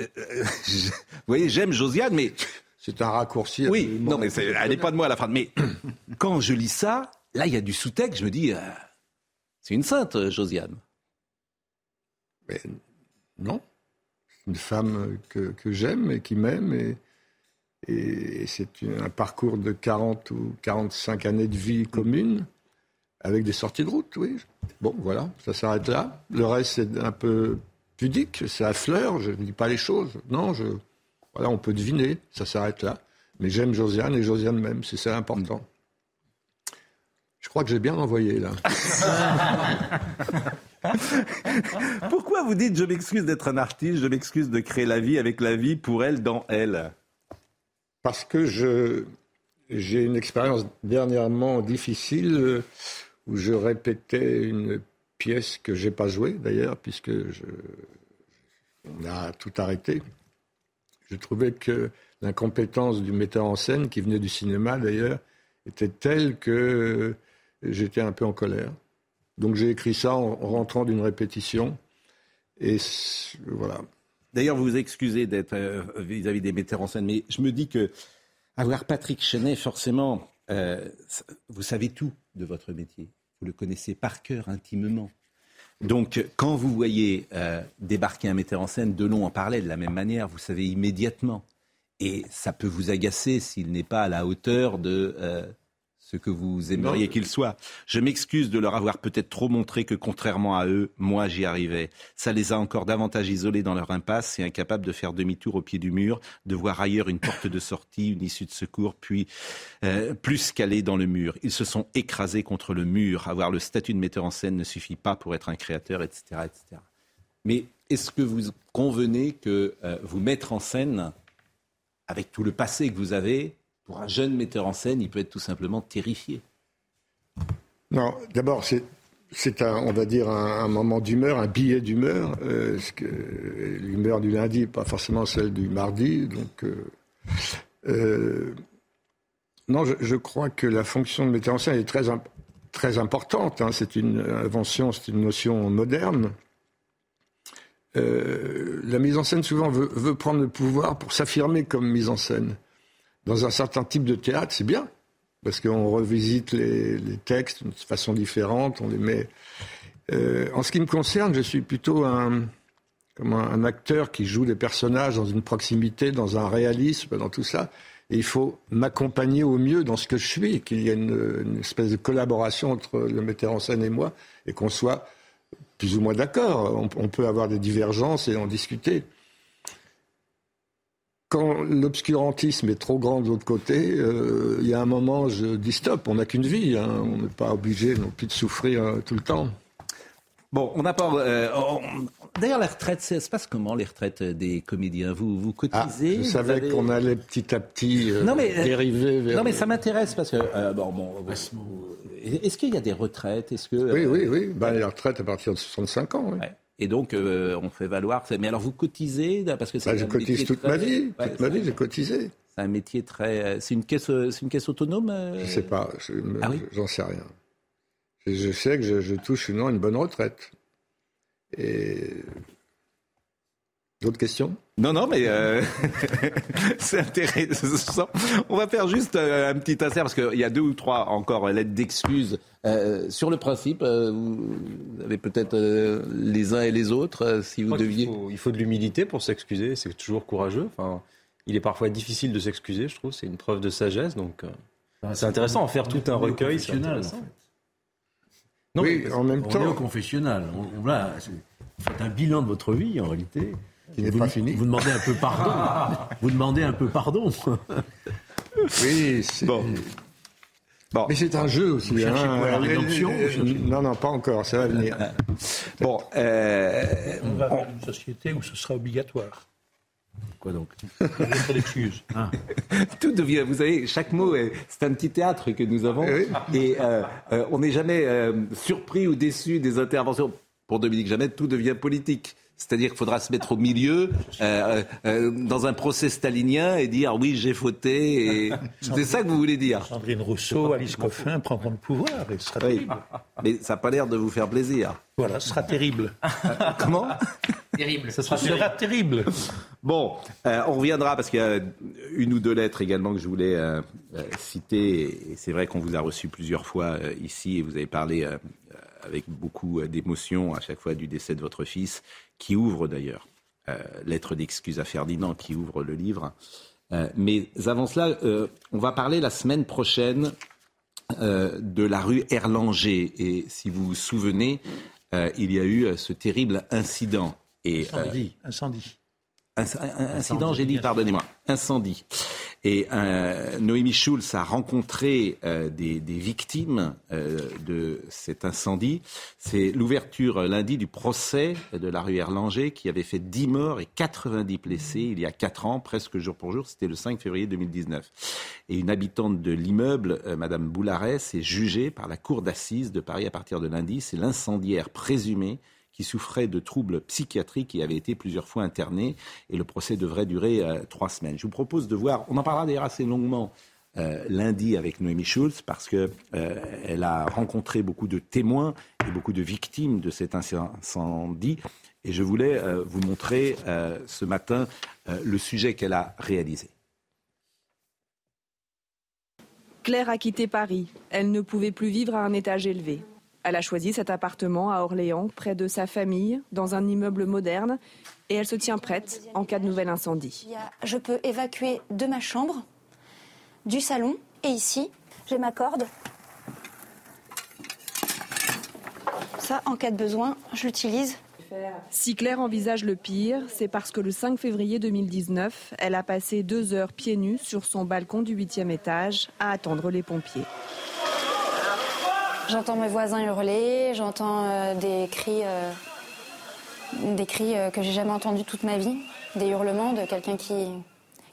voyez, j'aime Josiane, mais C'est un raccourci. oui, non, mais c'est- elle n'est pas de moi à la fin. Mais quand je lis ça, là, il y a du sous-texte. Je me dis, c'est une sainte, Josiane. Mais non. C'est une femme que, que j'aime et qui m'aime. Et, et c'est un parcours de 40 ou 45 années de vie commune, avec des sorties de route, oui. Bon, voilà, ça s'arrête là. Le reste, c'est un peu pudique, c'est à fleur, je ne dis pas les choses. Non, je, voilà, on peut deviner, ça s'arrête là. Mais j'aime Josiane et Josiane m'aime, c'est ça l'important. Je crois que j'ai bien envoyé, là. Pourquoi vous dites je m'excuse d'être un artiste, je m'excuse de créer la vie avec la vie pour elle dans elle? Parce que je, j'ai une expérience dernièrement difficile euh, où je répétais une pièce que j'ai pas jouée d'ailleurs, puisque on a tout arrêté. Je trouvais que l'incompétence du metteur en scène, qui venait du cinéma d'ailleurs, était telle que j'étais un peu en colère. Donc j'ai écrit ça en rentrant d'une répétition. Et voilà. D'ailleurs, vous vous excusez d'être euh, vis-à-vis des metteurs en scène, mais je me dis que avoir Patrick Chenet, forcément, euh, vous savez tout de votre métier. Vous le connaissez par cœur, intimement. Donc, quand vous voyez euh, débarquer un metteur en scène, Delon en parlait de la même manière, vous savez immédiatement. Et ça peut vous agacer s'il n'est pas à la hauteur de ce que vous aimeriez qu'il soit. Je m'excuse de leur avoir peut-être trop montré que, contrairement à eux, moi j'y arrivais. Ça les a encore davantage isolés dans leur impasse et incapables de faire demi-tour au pied du mur, de voir ailleurs une porte de sortie, une issue de secours, puis euh, plus qu'aller dans le mur. Ils se sont écrasés contre le mur. Avoir le statut de metteur en scène ne suffit pas pour être un créateur, etc. etc. Mais est-ce que vous convenez que euh, vous mettre en scène, avec tout le passé que vous avez, pour un jeune metteur en scène, il peut être tout simplement terrifié Non, d'abord, c'est, un, on va dire, un, moment d'humeur, un billet d'humeur. euh, l'humeur du lundi, pas forcément celle du mardi. Donc, euh, euh, non, je, crois que la fonction de metteur en scène est très, imp- très importante. hein. C'est une invention, c'est une notion moderne. La mise en scène souvent veut prendre le pouvoir pour s'affirmer comme mise en scène. Dans un certain type de théâtre, c'est bien parce qu'on revisite les, textes de façon différente, on les met. Euh, en ce qui me concerne, je suis plutôt un, comme un, acteur qui joue des personnages dans une proximité, dans un réalisme, dans tout ça. Et il faut m'accompagner au mieux dans ce que je suis, qu'il y ait une, espèce de collaboration entre le metteur en scène et moi, et qu'on soit plus ou moins d'accord. On peut avoir des divergences et en discuter. Quand l'obscurantisme est trop grand de l'autre côté, euh, il y a un moment, je dis stop, on n'a qu'une vie, hein. on n'est pas obligé non plus de souffrir euh, tout le temps. Bon, on n'a pas. euh, on- D'ailleurs, la retraite, ça se passe comment les retraites des comédiens Vous vous cotisez Je vous savais avez- qu'on allait petit à petit non mais, dériver vers... non mais ça m'intéresse parce que bon, bon, est-ce qu'il y a des retraites? Est-ce que Oui, oui, oui. Ben, les retraites à partir de 65 ans. oui. Et donc euh, on fait valoir. Mais alors vous cotisez parce que c'est Ben, je cotise toute très- ma vie. Ouais, toute ma vie, j'ai cotisé. C'est un métier très. C'est une caisse. C'est une caisse autonome. euh Je sais pas. je Ah oui J'en sais rien. Je, je sais que je, je touche une, une bonne retraite. Et. D'autres questions? Non, non, mais euh, c'est intéressant. On va faire juste euh, un petit insert parce qu'il y a deux ou trois encore lettres d'excuses. Euh, sur le principe, euh, vous avez peut-être les uns et les autres, si vous deviez. faut- il faut de l'humilité pour s'excuser, c'est toujours courageux. Enfin, il est parfois difficile de s'excuser, je trouve, c'est une preuve de sagesse. Donc, euh, c'est intéressant en faire tout un recueil. C'est intéressant. en fait. Non, oui, mais- en même on temps. est au confessionnal. On, on- là, c'est- un bilan de votre vie, en réalité. Qui n'est vous, pas fini. Vous demandez un peu pardon. vous demandez un peu pardon. Oui, c'est. Bon. Bon. Mais c'est un jeu aussi. Vous hein. quoi, la rédemption Euh, Non, non, pas encore. Ça va venir. Bon, euh, On va vers une société où ce sera obligatoire. Quoi donc d'excuse. Ah. tout devient. Vous savez, chaque mot, est- c'est un petit théâtre que nous avons, et euh, euh, on n'est jamais euh, surpris ou déçu des interventions. Pour Dominique Jeannette, tout devient politique. C'est-à-dire qu'il faudra se mettre au milieu, euh, euh, dans un procès stalinien, et dire oui, j'ai fauté. Et... C'est ça que vous voulez dire. Sandrine Rousseau, Alice Coffin prendront le pouvoir et ce sera Oui. terrible. Mais ça n'a pas l'air de vous faire plaisir. Voilà, ce sera terrible. Comment? Terrible. Ce sera, terrible. Bon, euh, on reviendra parce qu'il y a une ou deux lettres également que je voulais euh, euh, citer. Et c'est vrai qu'on vous a reçu plusieurs fois euh, ici et vous avez parlé euh, euh, avec beaucoup euh, d'émotion à chaque fois du décès de votre fils, qui ouvre d'ailleurs euh, lettre d'excuse à Ferdinand, qui ouvre le livre. Euh, mais avant cela, euh, on va parler la semaine prochaine de la rue Erlanger. Et si vous vous souvenez, il y a eu ce terrible incident. Et, Incendie. Incendie. Un- Incident, j'ai dit, pardonnez-moi, incendie. Et euh, Noémie Schulz a rencontré euh, des, des victimes euh, de cet incendie. C'est l'ouverture euh, lundi du procès de la rue Erlanger qui avait fait 10 morts et 90 blessés il y a 4 ans, presque jour pour jour. C'était le 5 février 2019. Et une habitante de l'immeuble, euh, Madame Boularès, est jugée par la cour d'assises de Paris à partir de lundi. C'est l'incendiaire présumé qui souffrait de troubles psychiatriques et avait été plusieurs fois interné. Et le procès devrait durer euh, trois semaines. Je vous propose de voir, on en parlera d'ailleurs assez longuement euh, lundi avec Noémie Schulz, parce qu'elle elle a rencontré beaucoup de témoins et beaucoup de victimes de cet incendie. Et je voulais euh, vous montrer euh, ce matin euh, le sujet qu'elle a réalisé. Claire a quitté Paris. Elle ne pouvait plus vivre à un étage élevé. Elle a choisi cet appartement à Orléans, près de sa famille, dans un immeuble moderne, et elle se tient prête en cas de nouvel incendie. Je peux évacuer de ma chambre, du salon et ici, j'ai ma corde. Ça, en cas de besoin, je l'utilise. Si Claire envisage le pire, c'est parce que le 5 février 2019, elle a passé deux heures pieds nus sur son balcon du huitième étage à attendre les pompiers. J'entends mes voisins hurler, j'entends euh, des cris, euh, des cris euh, que j'ai jamais entendus toute ma vie, des hurlements de quelqu'un qui,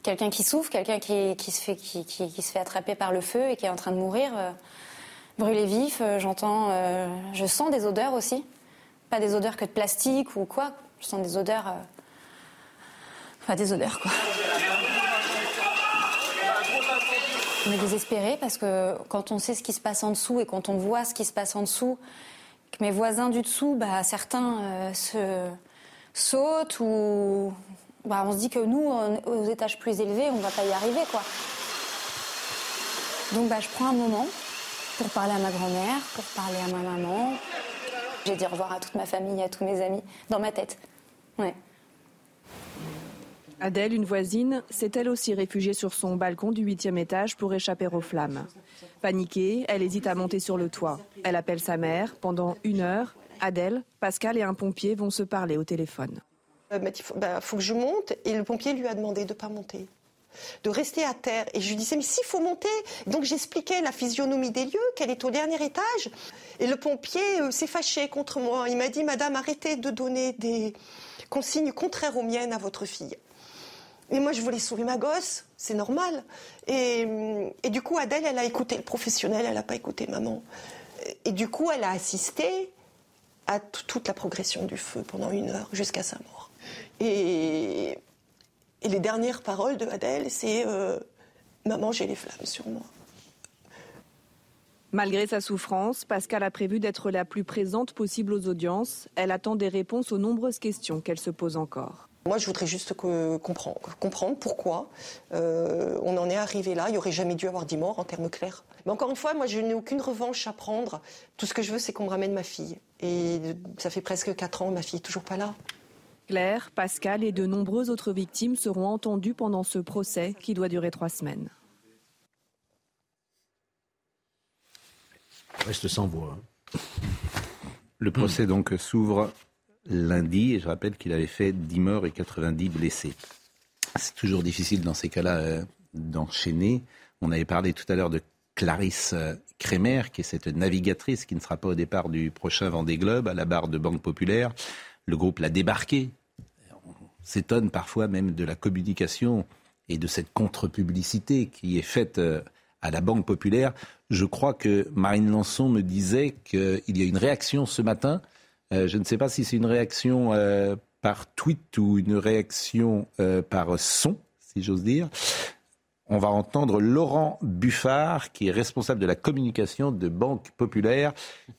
quelqu'un qui souffre, quelqu'un qui, qui se fait, qui, qui- qui se fait attraper par le feu et qui est en train de mourir, euh, brûlé vif. J'entends, je sens des odeurs aussi, pas des odeurs que de plastique ou quoi. Je sens des odeurs, enfin des odeurs quoi. On est désespéré parce que quand on sait ce qui se passe en dessous et quand on voit ce qui se passe en dessous, que mes voisins du dessous, bah, certains euh, se sautent ou bah, on se dit que nous, aux étages plus élevés, on va pas y arriver quoi. Donc bah, je prends un moment pour parler à ma grand-mère, pour parler à ma maman. J'ai dit au revoir à toute ma famille, à tous mes amis, dans ma tête. Ouais. Adèle, une voisine, s'est elle aussi réfugiée sur son balcon du huitième étage pour échapper aux flammes. Paniquée, elle hésite à monter sur le toit. Elle appelle sa mère. Pendant une heure, Adèle, Pascal et un pompier vont se parler au téléphone. Faut, bah, faut que je monte. Et le pompier lui a demandé de ne pas monter, de rester à terre. Et je lui disais, mais s'il faut monter. Donc j'expliquais la physionomie des lieux, qu'elle est au dernier étage. Et le pompier euh, s'est fâché contre moi. Il m'a dit, madame, arrêtez de donner des consignes contraires aux miennes à votre fille. Et moi, je voulais sauver ma gosse, c'est normal. Et, du coup, Adèle, elle a écouté le professionnel, elle n'a pas écouté maman. Et du coup, elle a assisté à toute la progression du feu pendant une heure jusqu'à sa mort. Et, et, les dernières paroles de Adèle, c'est euh, Maman, j'ai les flammes sur moi. Malgré sa souffrance, Pascal a prévu d'être la plus présente possible aux audiences. Elle attend des réponses aux nombreuses questions qu'elle se pose encore. Moi, je voudrais juste que, comprendre, comprendre, pourquoi euh, on en est arrivé là. Il n'y aurait jamais dû avoir 10 morts en termes clairs. Mais encore une fois, moi, je n'ai aucune revanche à prendre. Tout ce que je veux, c'est qu'on me ramène ma fille. Et ça fait presque 4 ans, ma fille n'est toujours pas là. Claire, Pascal et de nombreuses autres victimes seront entendues pendant ce procès qui doit durer trois semaines. Reste sans voix. Le procès donc s'ouvre lundi et je rappelle qu'il avait fait 10 morts et 90 blessés. C'est toujours difficile dans ces cas-là euh, d'enchaîner. On avait parlé tout à l'heure de Clarisse Kremer, qui est cette navigatrice qui ne sera pas au départ du prochain Vendée Globe à la barre de Banque Populaire. Le groupe l'a débarqué. On s'étonne parfois même de la communication et de cette contre-publicité qui est faite à la Banque Populaire. Je crois que Marine Lançon me disait qu'il y a une réaction ce matin. Euh, je ne sais pas si c'est une réaction euh, par tweet ou une réaction euh, par son, si j'ose dire. On va entendre Laurent Buffard, qui est responsable de la communication de Banque Populaire,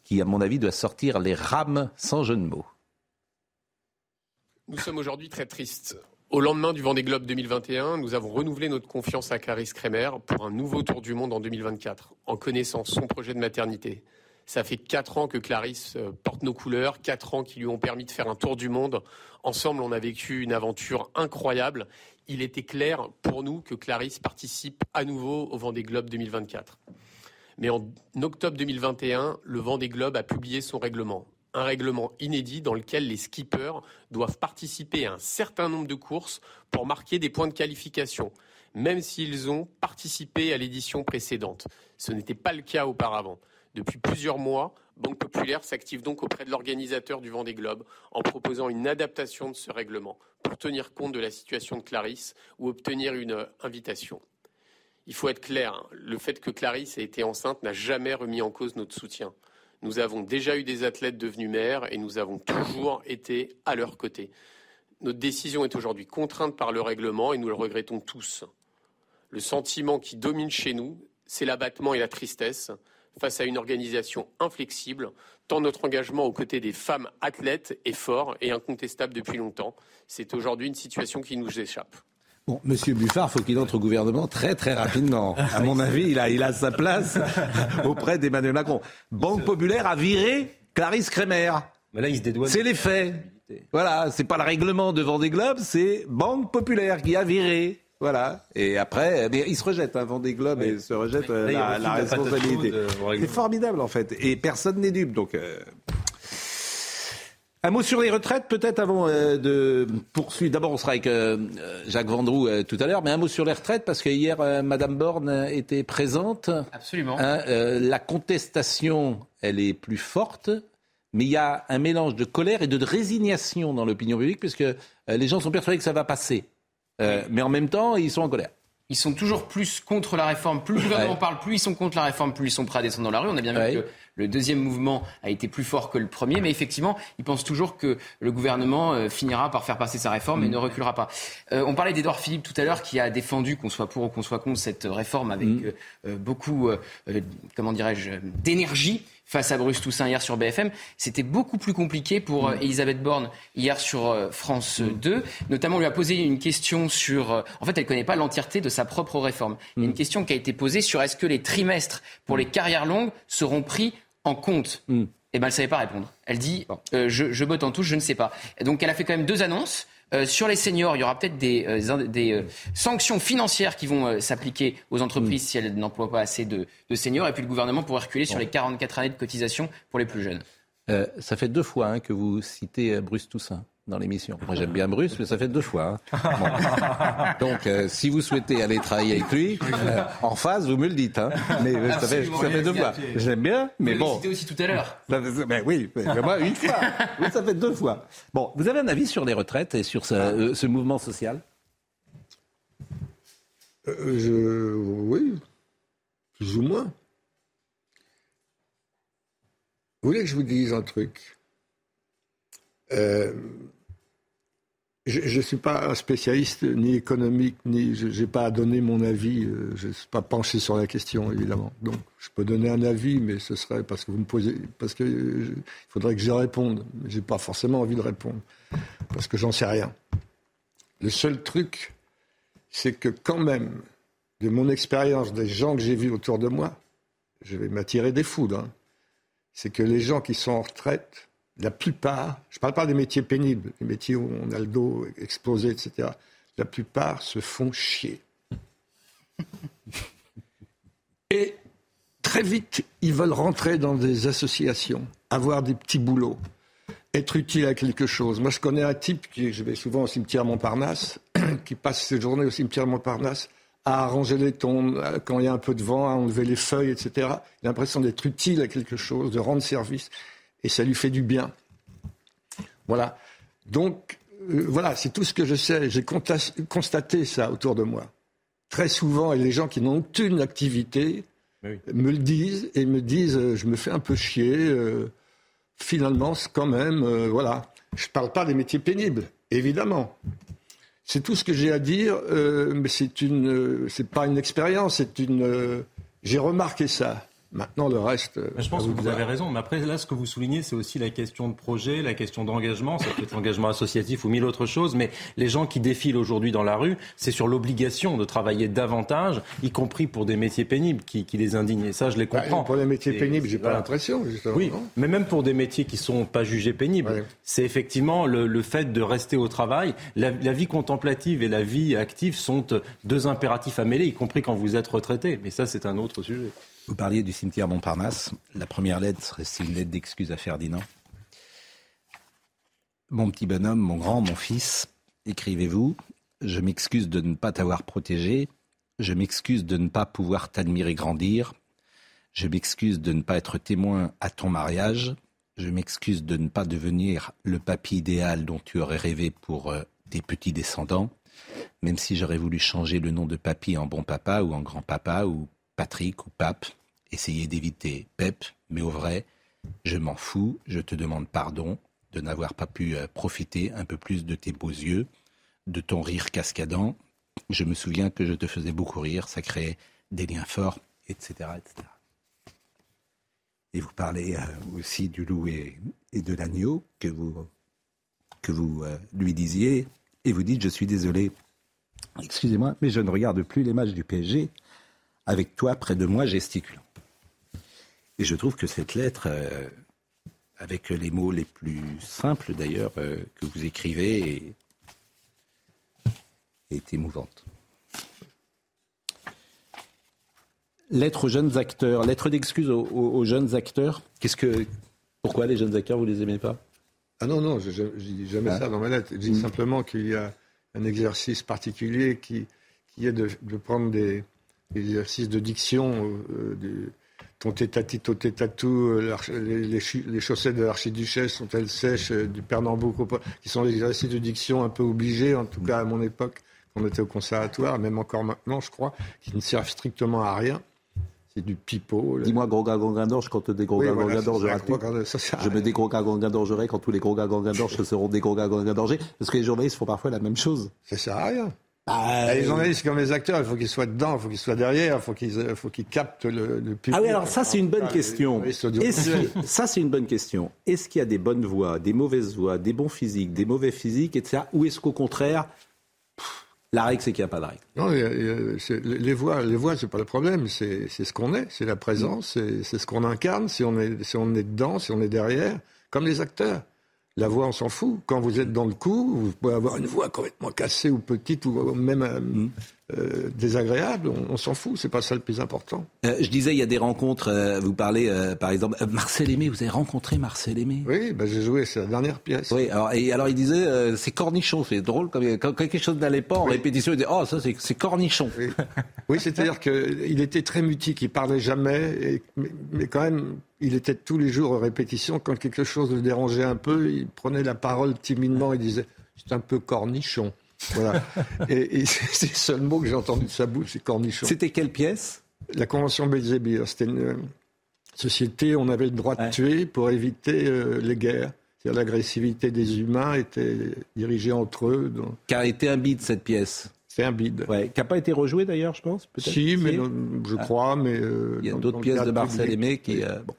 qui, à mon avis, doit sortir les rames sans jeu de mots. Nous sommes aujourd'hui très tristes. Au lendemain du Vendée Globe 2021, nous avons renouvelé notre confiance à Clarisse Kremer pour un nouveau tour du monde en 2024, en connaissant son projet de maternité. Ça fait quatre ans que Clarisse porte nos couleurs, quatre ans qui lui ont permis de faire un tour du monde. Ensemble, on a vécu une aventure incroyable. Il était clair pour nous que Clarisse participe à nouveau au Vendée Globe 2024. Mais en octobre 2021, le Vendée Globe a publié son règlement. Un règlement inédit dans lequel les skippers doivent participer à un certain nombre de courses pour marquer des points de qualification, même s'ils ont participé à l'édition précédente. Ce n'était pas le cas auparavant. Depuis plusieurs mois, Banque Populaire s'active donc auprès de l'organisateur du Vendée Globe en proposant une adaptation de ce règlement pour tenir compte de la situation de Clarisse ou obtenir une invitation. Il faut être clair, le fait que Clarisse ait été enceinte n'a jamais remis en cause notre soutien. Nous avons déjà eu des athlètes devenus maires et nous avons toujours été à leur côté. Notre décision est aujourd'hui contrainte par le règlement et nous le regrettons tous. Le sentiment qui domine chez nous, c'est l'abattement et la tristesse face à une organisation inflexible, tant notre engagement aux côtés des femmes athlètes est fort et incontestable depuis longtemps. C'est aujourd'hui une situation qui nous échappe. Bon, Monsieur Buffard, faut qu'il entre au gouvernement très très rapidement. À mon avis, il a, il a sa place auprès d'Emmanuel Macron. Banque Populaire a viré Clarisse Kremer. C'est les faits. Voilà, c'est pas le règlement de Vendée Globe, c'est Banque Populaire qui a viré. Voilà. Et après, mais il se rejette, hein, Vendée Globe, et se rejette euh, la, la responsabilité. C'est formidable en fait. Et personne n'est dupe. Donc. Euh... Un mot sur les retraites, peut-être avant euh, de poursuivre. D'abord, on sera avec euh, Jacques Vendroux euh, tout à l'heure, mais un mot sur les retraites, parce que hier, Madame Borne était présente. Absolument. Hein, la contestation, elle est plus forte, mais il y a un mélange de colère et de résignation dans l'opinion publique, puisque les gens sont persuadés que ça va passer. Mais en même temps, ils sont en colère. Ils sont toujours plus contre la réforme. Plus le gouvernement ouais. parle, plus ils sont contre la réforme, plus ils sont prêts à descendre dans la rue. On a bien vu que le deuxième mouvement a été plus fort que le premier, mais effectivement, ils pensent toujours que le gouvernement euh, finira par faire passer sa réforme mmh. et ne reculera pas. Euh, on parlait d'Edouard Philippe tout à l'heure, qui a défendu, qu'on soit pour ou qu'on soit contre cette réforme, avec mmh. euh, beaucoup, comment dirais-je, d'énergie face à Bruce Toussaint hier sur BFM. C'était beaucoup plus compliqué pour mmh. Elisabeth Borne hier sur France 2. Notamment, on lui a posé une question sur... en fait, elle ne connaît pas l'entièreté de sa propre réforme. Il y a une question qui a été posée sur est-ce que les trimestres pour les carrières longues seront pris en compte mm. Eh ben, elle ne savait pas répondre. Elle dit euh, je, je botte en touche, je ne sais pas. Et donc, elle a fait quand même deux annonces. Euh, sur les seniors, il y aura peut-être des, euh, des, euh, sanctions financières qui vont s'appliquer aux entreprises si elles n'emploient pas assez de, de seniors. Et puis le gouvernement pourrait reculer sur les 44 années de cotisation pour les plus jeunes. Ça fait deux fois hein, que vous citez Bruce Toussaint dans l'émission. Moi j'aime bien Bruce, mais ça fait deux fois. hein. Bon. Donc euh, si vous souhaitez aller travailler avec lui, euh, en face, vous me le dites. hein. Mais euh, ça fait, ça fait deux fois. J'aime bien, mais Vous bon. cité aussi tout à l'heure. Ben oui, mais moi une fois. Oui, ça fait deux fois. Bon, vous avez un avis sur les retraites et sur ce, euh, ce mouvement social? Euh, je... Oui, plus ou moins. Vous voulez que je vous dise un truc? Euh, Je ne suis pas un spécialiste ni économique, ni je n'ai pas à donner mon avis. euh, Je ne suis pas penché sur la question, évidemment. Donc, je peux donner un avis, mais ce serait parce que vous me posez, parce que il faudrait que j'y réponde. Je n'ai pas forcément envie de répondre parce que j'en sais rien. Le seul truc, c'est que quand même, de mon expérience, des gens que j'ai vus autour de moi, je vais m'attirer des foudres, hein, c'est que les gens qui sont en retraite, la plupart, je ne parle pas des métiers pénibles, les métiers où on a le dos explosé, etc., la plupart se font chier. Et très vite, ils veulent rentrer dans des associations, avoir des petits boulots, être utile à quelque chose. Moi, je connais un type qui, je vais souvent au cimetière Montparnasse, qui passe ses journées au cimetière Montparnasse à arranger les tombes, quand il y a un peu de vent, à enlever les feuilles, etc. Il a l'impression d'être utile à quelque chose, de rendre service, et ça lui fait du bien. Voilà. Donc, euh, voilà, c'est tout ce que je sais. J'ai constaté ça autour de moi. Très souvent, et les gens qui n'ont aucune activité me le disent et me disent euh, je me fais un peu chier. euh, finalement, c'est quand même, voilà. Je ne parle pas des métiers pénibles, évidemment. C'est tout ce que j'ai à dire, mais c'est une, c'est pas une expérience, c'est une. j'ai remarqué ça. Maintenant, le reste. euh, Je pense que vous avez raison, mais après, là, ce que vous soulignez, c'est aussi la question de projet, la question d'engagement, ça peut être engagement associatif ou mille autres choses, mais les gens qui défilent aujourd'hui dans la rue, c'est sur l'obligation de travailler davantage, y compris pour des métiers pénibles qui, qui les indignent. Et ça, je les comprends. Bah, pour les métiers pénibles, j'ai pas voilà. l'impression, justement. Oui, mais même pour des métiers qui sont pas jugés pénibles, c'est effectivement le, le fait de rester au travail. La, la vie contemplative et la vie active sont deux impératifs à mêler, y compris quand vous êtes retraité. Mais ça, c'est un autre sujet. Vous parliez du cimetière Montparnasse. La première lettre, c'est une lettre d'excuse à Ferdinand. Mon petit bonhomme, mon grand, mon fils, écrivez-vous, je m'excuse de ne pas t'avoir protégé, je m'excuse de ne pas pouvoir t'admirer grandir, je m'excuse de ne pas être témoin à ton mariage, je m'excuse de ne pas devenir le papy idéal dont tu aurais rêvé pour euh, tes petits descendants, même si j'aurais voulu changer le nom de papy en bon papa ou en grand papa ou Patrick ou Pape, essayez d'éviter Pep, mais au vrai, je m'en fous, je te demande pardon de n'avoir pas pu euh, profiter un peu plus de tes beaux yeux, de ton rire cascadant. Je me souviens que je te faisais beaucoup rire, ça créait des liens forts, etc. Et vous parlez euh, aussi du loup et, et de l'agneau que vous, que vous euh, lui disiez, et vous dites, je suis désolé, excusez-moi, mais je ne regarde plus les matchs du PSG avec toi près de moi gesticulant. Et je trouve que cette lettre, euh, avec les mots les plus simples d'ailleurs euh, que vous écrivez, est, est émouvante. Lettre aux jeunes acteurs, lettre d'excuse aux, aux- aux jeunes acteurs. Qu'est-ce que, pourquoi les jeunes acteurs vous les aimez pas? Ah non, non, je je- je dis jamais Ah. ça dans ma lettre. Je dis Mm. simplement qu'il y a un exercice particulier qui, qui est de, de prendre des exercices de diction, euh, des- ton tétatito tétatou, euh, les, les les chaussettes de l'archiduchesse sont-elles sèches, euh, du Pernambouc, qui sont des exercices de diction un peu obligés, en tout cas à mon époque, quand on était au conservatoire, même encore maintenant, je crois, qui ne servent strictement à rien. C'est du pipeau. Dis-moi gros gars gangan d'orge quand des gros Oui, voilà, Je me dis gros gars gangan d'orgerai quand tous les gangan d'orge seront des gros gars gangan d'orgés. Parce que les journalistes font parfois la même chose. Ça sert à rien. Bah, les euh, journalistes comme les acteurs, il faut qu'ils soient dedans, il faut qu'ils soient derrière, il faut qu'ils euh, faut qu'ils captent le, le public. Ah oui, alors ça c'est une bonne Ah, question. ça c'est une bonne question. Est-ce qu'il y a des bonnes voix, des mauvaises voix, des bons physiques, des mauvais physiques, etc. Ou est-ce qu'au contraire, pff, la règle c'est qu'il n'y a pas de règle? Non, les voix, les voix, c'est pas le problème. C'est ce qu'on est, c'est la présence, c'est c'est ce qu'on incarne. Si on est, si on est dedans, si on est derrière, comme les acteurs. La voix, on s'en fout. Quand vous êtes dans le coup, vous pouvez avoir une voix complètement cassée ou petite ou même euh, Mm. Euh, désagréable. On, on s'en fout. C'est pas ça le plus important. Euh, je disais, il y a des rencontres. euh, vous parlez, par exemple, Marcel Aimé. Vous avez rencontré Marcel Aimé? Oui, bah, j'ai joué. C'est la dernière pièce. Oui. Alors, et alors il disait, c'est cornichon. C'est drôle quand, quand quelque chose n'allait pas en répétition. Il disait, oh ça c'est c'est cornichon. Oui, Oui, c'est-à-dire qu'il était très mutique, il parlait jamais, et- mais, mais quand même, il était tous les jours en répétition. Quand quelque chose le dérangeait un peu, il prenait la parole timidement et disait C'est un peu cornichon. Voilà. et et c'est le seul mot que j'ai entendu de sa bouche, c'est cornichon. C'était quelle pièce? La Convention Belzébuth. C'était une euh, société où on avait le droit de tuer pour éviter euh, les guerres. L'agressivité des humains était dirigée entre eux. donc- Qui a été un bide cette pièce? C'est un bide. Ouais. Qui n'a pas été rejoué d'ailleurs, je pense. Si, mais non, je Ah. crois, mais euh, Il y a d'autres pièces de Marcel. Aimé qui. euh, bon.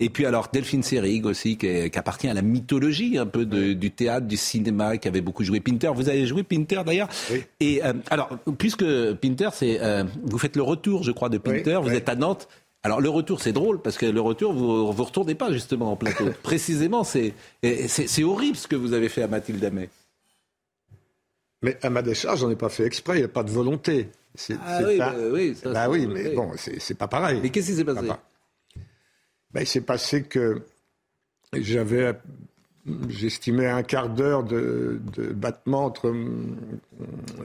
Et puis alors Delphine Seyrig aussi, qui, est- qui appartient à la mythologie un peu de- du théâtre, du cinéma, qui avait beaucoup joué Pinter. Vous avez joué Pinter d'ailleurs? Et euh, alors, puisque Pinter, c'est euh, vous faites le retour, je crois, de Pinter. vous êtes à Nantes. Alors le retour, c'est drôle parce que le retour, vous vous retournez pas justement en plateau. Précisément, c'est c'est horrible ce que vous avez fait à Mathilde Amet. Mais à ma décharge, j'en ai pas fait exprès, il n'y a pas de volonté. C'est, Ah oui, bah oui, ça, Bah oui, mais bon, c'est, pas pareil. Mais qu'est-ce qui s'est passé Ah, Ben, Il s'est passé que j'avais, j'estimais un quart d'heure de, de battement entre.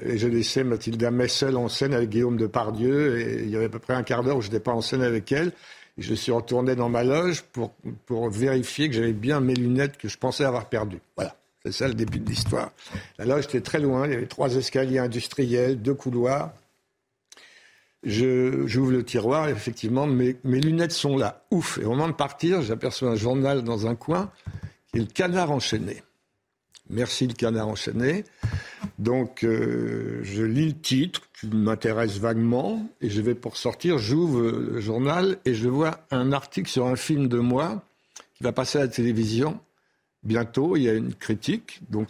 Et j'ai laissé Mathilde Amet seule en scène avec Guillaume Depardieu, et il y avait à peu près un quart d'heure où je n'étais pas en scène avec elle. Et je suis retourné dans ma loge pour, pour vérifier que j'avais bien mes lunettes que je pensais avoir perdues. Voilà. C'est ça le début de l'histoire. La loge très loin, il y avait trois escaliers industriels, deux couloirs. J'ouvre le tiroir effectivement, mes, mes lunettes sont là. Ouf. Et au moment de partir, j'aperçois un journal dans un coin qui est le canard enchaîné. Merci le canard enchaîné. Donc, euh, je lis le titre qui m'intéresse vaguement et je vais pour sortir, j'ouvre le journal et je vois un article sur un film de moi qui va passer à la télévision bientôt. Il y a une critique. Donc,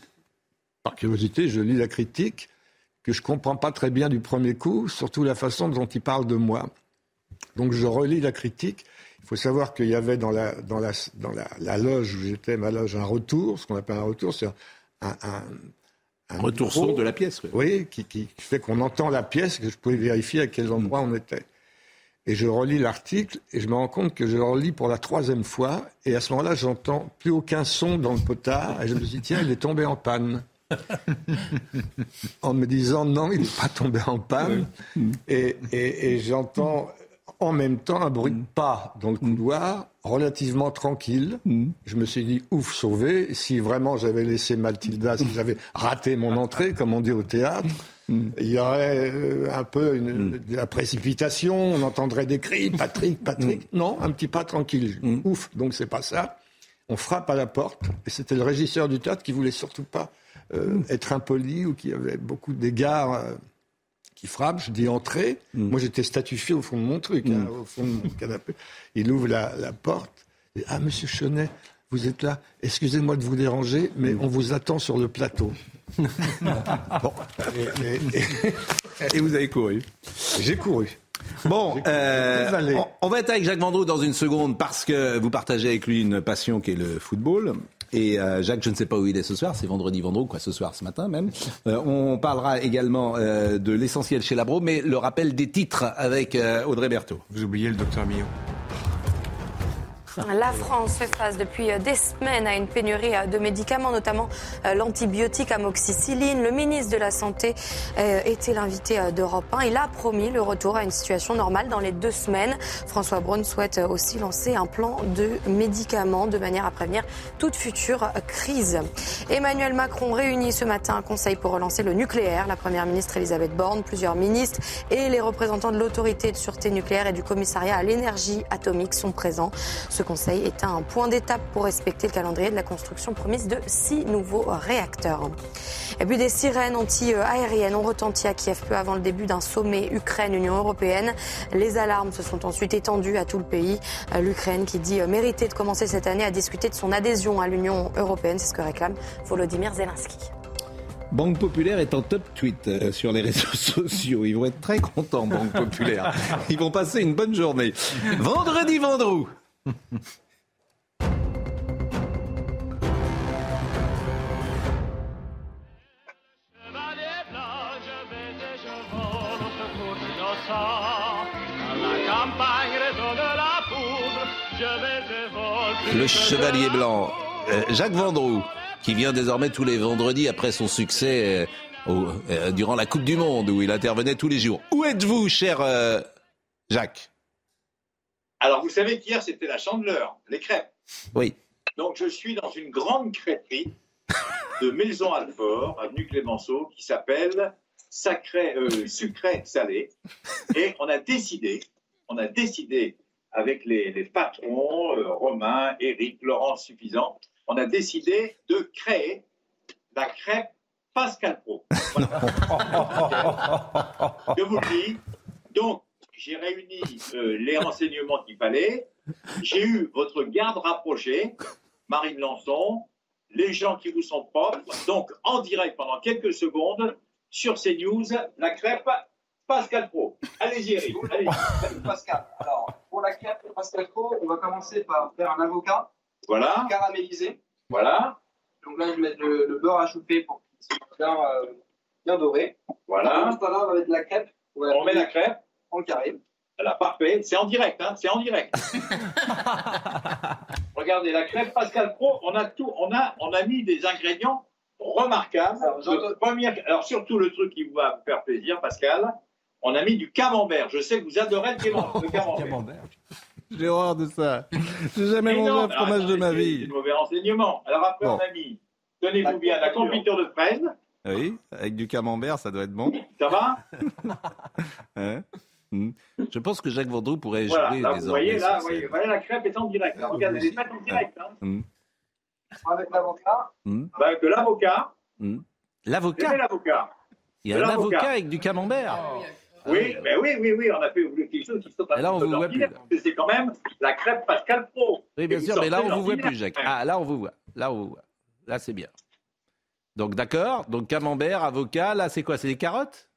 par curiosité, je lis la critique que je comprends pas très bien du premier coup, surtout la façon dont il parle de moi. Donc je relis la critique. Il faut savoir qu'il y avait dans la, dans la, dans la, la loge où j'étais, ma loge, un retour, ce qu'on appelle un retour, c'est un, un, un Retour micro, son de la pièce. oui. Oui, qui, qui fait qu'on entend la pièce, que je pouvais vérifier à quel endroit on était. Et je relis l'article et je me rends compte que je le relis pour la troisième fois. Et à ce moment-là, j'entends plus aucun son dans le potard. Et je me suis dit, tiens, il est tombé en panne. en me disant, non, il n'est pas tombé en panne. Et, et- et j'entends en même temps un bruit de pas dans le couloir, relativement tranquille. Je me suis dit, ouf, sauvé. Si vraiment j'avais laissé Mathilda, si j'avais raté mon entrée, comme on dit au théâtre, il y aurait euh, un peu une, de la précipitation, on entendrait des cris, Patrick, Patrick. Non, un petit pas tranquille. Ouf, donc c'est pas ça. On frappe à la porte, et c'était le régisseur du théâtre qui voulait surtout pas euh, être impoli ou qui avait beaucoup d'égards euh, qui frappe. Je dis entrez. Moi, j'étais statufié au fond de mon truc, hein, au fond de mon canapé. Il ouvre la, la porte. Et, ah, monsieur Chenet, vous êtes là. Excusez-moi de vous déranger, mais on vous attend sur le plateau. bon. Et, et- Et vous avez couru. J'ai couru. Bon, euh, on, on va être avec Jacques Vendroux dans une seconde parce que vous partagez avec lui une passion qui est le football. Et euh, Jacques, je ne sais pas où il est ce soir, c'est vendredi Vendroux, quoi, ce soir, ce matin même. Euh, on parlera également euh, de l'essentiel chez Labro, mais le rappel des titres avec euh, Audrey Berthaud. Vous oubliez le docteur Millot. La France fait face depuis des semaines à une pénurie de médicaments, notamment euh, l'antibiotique amoxicilline. Le ministre de la Santé euh, était l'invité euh, d'Europe 1. Il a promis le retour à une situation normale dans les deux semaines. François Braun souhaite euh, aussi lancer un plan de médicaments de manière à prévenir toute future crise. Emmanuel Macron réunit ce matin un conseil pour relancer le nucléaire. La première ministre Elisabeth Borne, plusieurs ministres et les représentants de l'autorité de sûreté nucléaire et du commissariat à l'énergie atomique sont présents. Conseil est un point d'étape pour respecter le calendrier de la construction promise de six nouveaux réacteurs. Et puis des sirènes anti-aériennes ont retenti à Kiev peu avant le début d'un sommet Ukraine-Union européenne. Les alarmes se sont ensuite étendues à tout le pays. L'Ukraine qui dit mériter de commencer cette année à discuter de son adhésion à l'Union européenne, c'est ce que réclame Volodymyr Zelensky. Banque Populaire est en top tweet euh, sur les réseaux sociaux. Ils vont être très contents, Banque Populaire. Ils vont passer une bonne journée. Vendredi Vendroux. Le Chevalier Blanc, euh, Jacques Vendroux, qui vient désormais tous les vendredis après son succès euh, euh, durant la Coupe du Monde où il intervenait tous les jours. Où êtes-vous, cher Jacques? Alors, vous savez qu'hier, c'était la chandeleur, les crêpes. Oui. Donc, je suis dans une grande crêperie de Maison Alfort, avenue Clémenceau, qui s'appelle Sacré, euh, Sucré Salé. Et on a décidé, on a décidé avec les, les patrons, euh, Romain, Éric, Laurent Suffisant, on a décidé de créer la crêpe Pascal Pro. Je vous le dis. Donc, j'ai réuni euh, les renseignements qu'il fallait. J'ai eu votre garde rapprochée, Marine Lançon, les gens qui vous sont propres. Donc, en direct pendant quelques secondes, sur CNews, la crêpe Pascal Pro. Allez-y, Eric. Allez Pascal, alors, pour la crêpe Pascal Pro, on va commencer par faire un avocat Voilà. caramélisé. Voilà. Donc là, je vais mettre le, le beurre à choper pour qu'il soit bien, euh, bien doré. Voilà. Ce temps-là, on va mettre la crêpe. On met la crêpe. En carré. Voilà, parfait. C'est en direct, hein. C'est en direct. Regardez, la crêpe Pascal Pro, on a tout, on a, on a mis des ingrédients remarquables. Le premier- alors surtout le truc qui va vous faire plaisir, Pascal, on a mis du camembert. Je sais que vous adorez le camembert. le camembert. J'ai horreur de ça. J'ai jamais Mais mangé un fromage de ma c'est vie. des mauvais renseignements. Alors après, Bon. on a mis, tenez-vous bien, la confiture de fraise. Oui, avec du camembert, ça doit être bon. Ça va? Hein? Hmm. Je pense que Jacques Vendroux pourrait Voilà, jouer là, vous désormais voyez, sur là, vous voyez, voilà, la crêpe est en direct. Là, regardez, elle est faite en direct. Hein. Hmm. Avec l'avocat. Hmm. Bah, avec de l'avocat. Vous L'avocat l'avocat Il y a un l'avocat. avocat avec du camembert. Oui, mais oui, oui, oui, on a fait quelque chose qui un Et là, on vous voit plus, C'est quand même la crêpe Pascal Pro. Oui, bien vous sûr, mais là, on vous voit plus, Jacques. Ah, là, on vous voit. Là, on vous voit. Là, c'est bien. Donc, d'accord. Donc, camembert, avocat. Là, c'est quoi? C'est des carottes?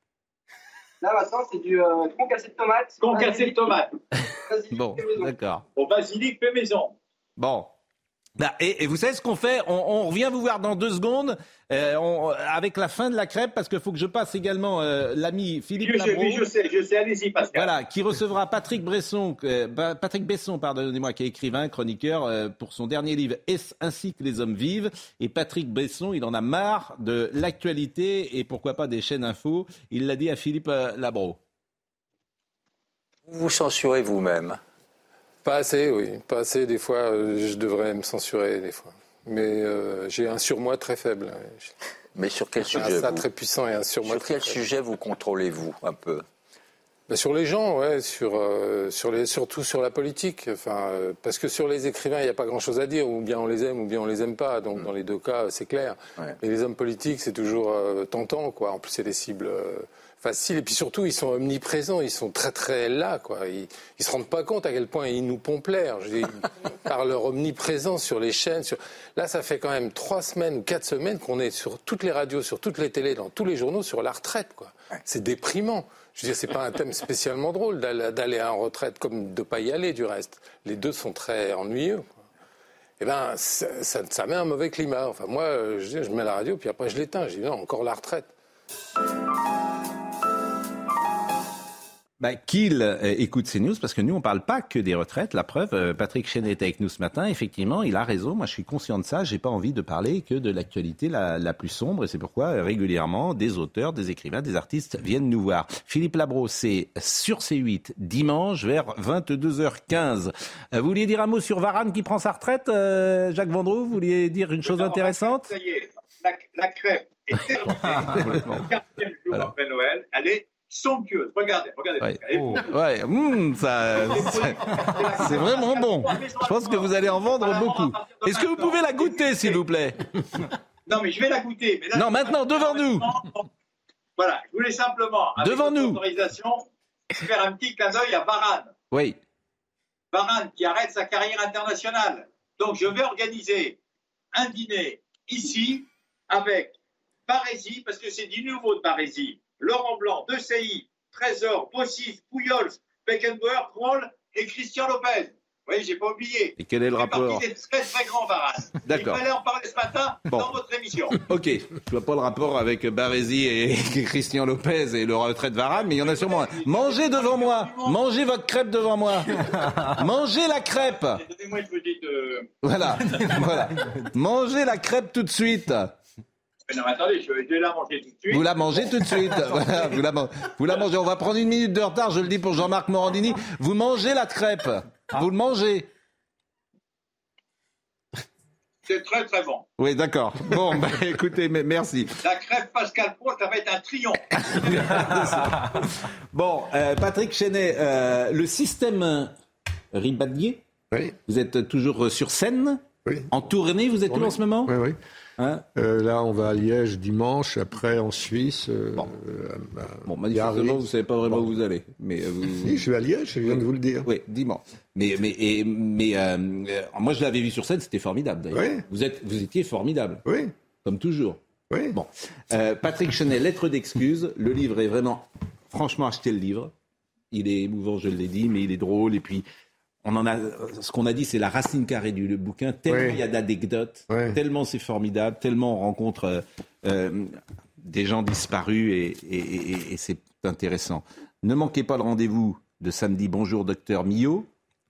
Là, maintenant, c'est du euh, concassé de tomate. Concassé de tomate. Bon, d'accord. Au basilic fait maison. Bon. Bah, et, et vous savez ce qu'on fait on, on revient vous voir dans deux secondes euh, on- avec la fin de la crêpe parce qu'il faut que je passe également euh, l'ami Philippe Je Labro. oui, je sais, je sais, allez-y, Pascal. Voilà, qui recevra Patrick Bresson, euh, Pa- Patrick Besson, pardonnez-moi, qui est écrivain, chroniqueur euh, pour son dernier livre Est-ce ainsi que les hommes vivent? Et Patrick Besson, il en a marre de l'actualité et pourquoi pas des chaînes info. Il l'a dit à Philippe euh, Labro. Vous vous censurez vous-même Pas assez, oui. Pas assez. Des fois, euh, je devrais me censurer, des fois. Mais euh, j'ai un surmoi très faible. Mais sur quel sujet ça vous très puissant et un surmoi Sur très quel faible. sujet vous contrôlez-vous un peu? Bah, sur les gens, ouais, sur, euh, sur les, surtout sur la politique. Enfin, euh, parce que sur les écrivains, il n'y a pas grand-chose à dire. Ou bien on les aime, ou bien on les aime pas. Donc Mm. dans les deux cas, c'est clair. Mais les hommes politiques, c'est toujours tentant, quoi. En plus, c'est des cibles faciles. Et puis surtout, ils sont omniprésents. Ils sont très très là, quoi. Ils, ils se rendent pas compte à quel point ils nous pompent l'air. Par leur omniprésence sur les chaînes. Sur... Là, ça fait quand même trois semaines ou quatre semaines qu'on est sur toutes les radios, sur toutes les télés, dans tous les journaux, sur la retraite, quoi. C'est déprimant. Je veux dire, c'est pas un thème spécialement drôle d'aller en retraite comme de pas y aller du reste. Les deux sont très ennuyeux. Quoi. Eh ben, ça, ça- ça met un mauvais climat. Enfin, moi, je mets la radio, puis après je l'éteins. Je dis non, encore la retraite. Bah, qu'il euh, écoute ces news parce que nous on parle pas que des retraites. La preuve, euh, Patrick Chenet est avec nous ce matin. Effectivement, il a raison. Moi, je suis conscient de ça. J'ai pas envie de parler que de l'actualité la, la plus sombre et c'est pourquoi euh, régulièrement des auteurs, des écrivains, des artistes viennent nous voir. Philippe Labro, c'est sur C8 dimanche vers 22h15. Euh, vous vouliez dire un mot sur Varane qui prend sa retraite, euh, Jacques Vendroux? Vous vouliez dire une chose intéressante? Ça y est, la, la crêpe est terminée. quatrième jour après Noël, elle est somptueuse. Regardez, regardez. Ouais. Oh. Ouais, hum, ça, c'est- vraiment bon. Je pense que vous allez en vendre beaucoup. Est-ce que vous pouvez la goûter, s'il vous plaît? Non, mais je vais la goûter. Mais là, Non, maintenant, devant nous. Voilà, je voulais simplement, avec Devant nous. autorisation, faire un petit clin d'œil à Varane. Oui. Varane qui arrête sa carrière internationale. Donc je vais organiser un dîner ici avec Barési, parce que c'est du nouveau de Barési, Laurent Blanc, De Trésor, Bossis, Pouyols, Beckenbauer, Kroll et Christian Lopez. Oui, j'ai pas oublié. Et quel est le rapport des très très grands Varane. D'accord. Il fallait en parler ce matin Bon. dans votre émission. Ok, je vois pas le rapport avec Barési et Christian Lopez et le retrait de Varane, mais il y en a sûrement un. Mangez devant moi, mangez votre crêpe devant moi, mangez la crêpe. Donnez-moi une petite. euh, Voilà, voilà. Mangez la crêpe tout de suite. Mais Non, mais attendez, je vais la manger tout de suite. Vous la mangez tout de suite. Vous, la, man- vous la mangez. On va prendre une minute de retard, je le dis pour Jean-Marc Morandini. Vous mangez la crêpe. Vous le mangez. C'est très très bon. Oui, d'accord. Bon, bah, écoutez, mais merci. La crêpe Pascal Pro, ça va être un triomphe. Bon, euh, Patrick Chenet, euh, le système Ribadier, vous êtes toujours sur scène? En tournée, vous êtes où Oui. en ce moment? Oui, oui. Hein Euh, là, on va à Liège dimanche, après en Suisse. euh, Bon, euh, bon manifestement, vous ne savez pas vraiment où vous allez. Mais euh, vous... Si, je vais à Liège, je viens de vous le dire. Oui, dimanche. Mais, mais, et- mais euh, moi, je l'avais vu sur scène, c'était formidable d'ailleurs. Oui. Vous, êtes, vous étiez formidable. Oui. Comme toujours. Oui. Bon. Patrick Chenet, lettre d'excuse. Le livre est vraiment. Franchement, achetez le livre. Il est émouvant, je l'ai dit, mais il est drôle. Et puis, on en a. Ce qu'on a dit, c'est la racine carrée du le bouquin. Tellement Oui. il y a d'anecdotes, Oui. tellement c'est formidable, tellement on rencontre euh, euh, des gens disparus et, et- et- et c'est intéressant. Ne manquez pas le rendez-vous de samedi. Bonjour, docteur Millot.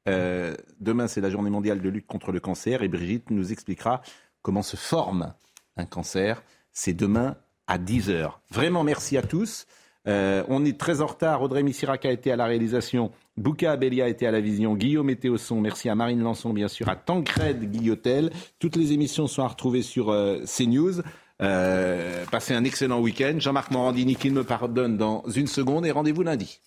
Euh, demain, c'est la journée mondiale de lutte contre le cancer et Brigitte nous expliquera comment se forme un cancer. C'est demain à 10h. Vraiment, merci à tous. On est très en retard. Audrey Missirac a été à la réalisation. Bouka Abelia été à la vision. Guillaume était au son. Merci à Marine Lançon, bien sûr, à Tancred Guillotel. Toutes les émissions sont à retrouver sur euh, CNews. Euh, passez un excellent week-end. Jean-Marc Morandini, qu'il me pardonne dans une seconde et rendez-vous lundi.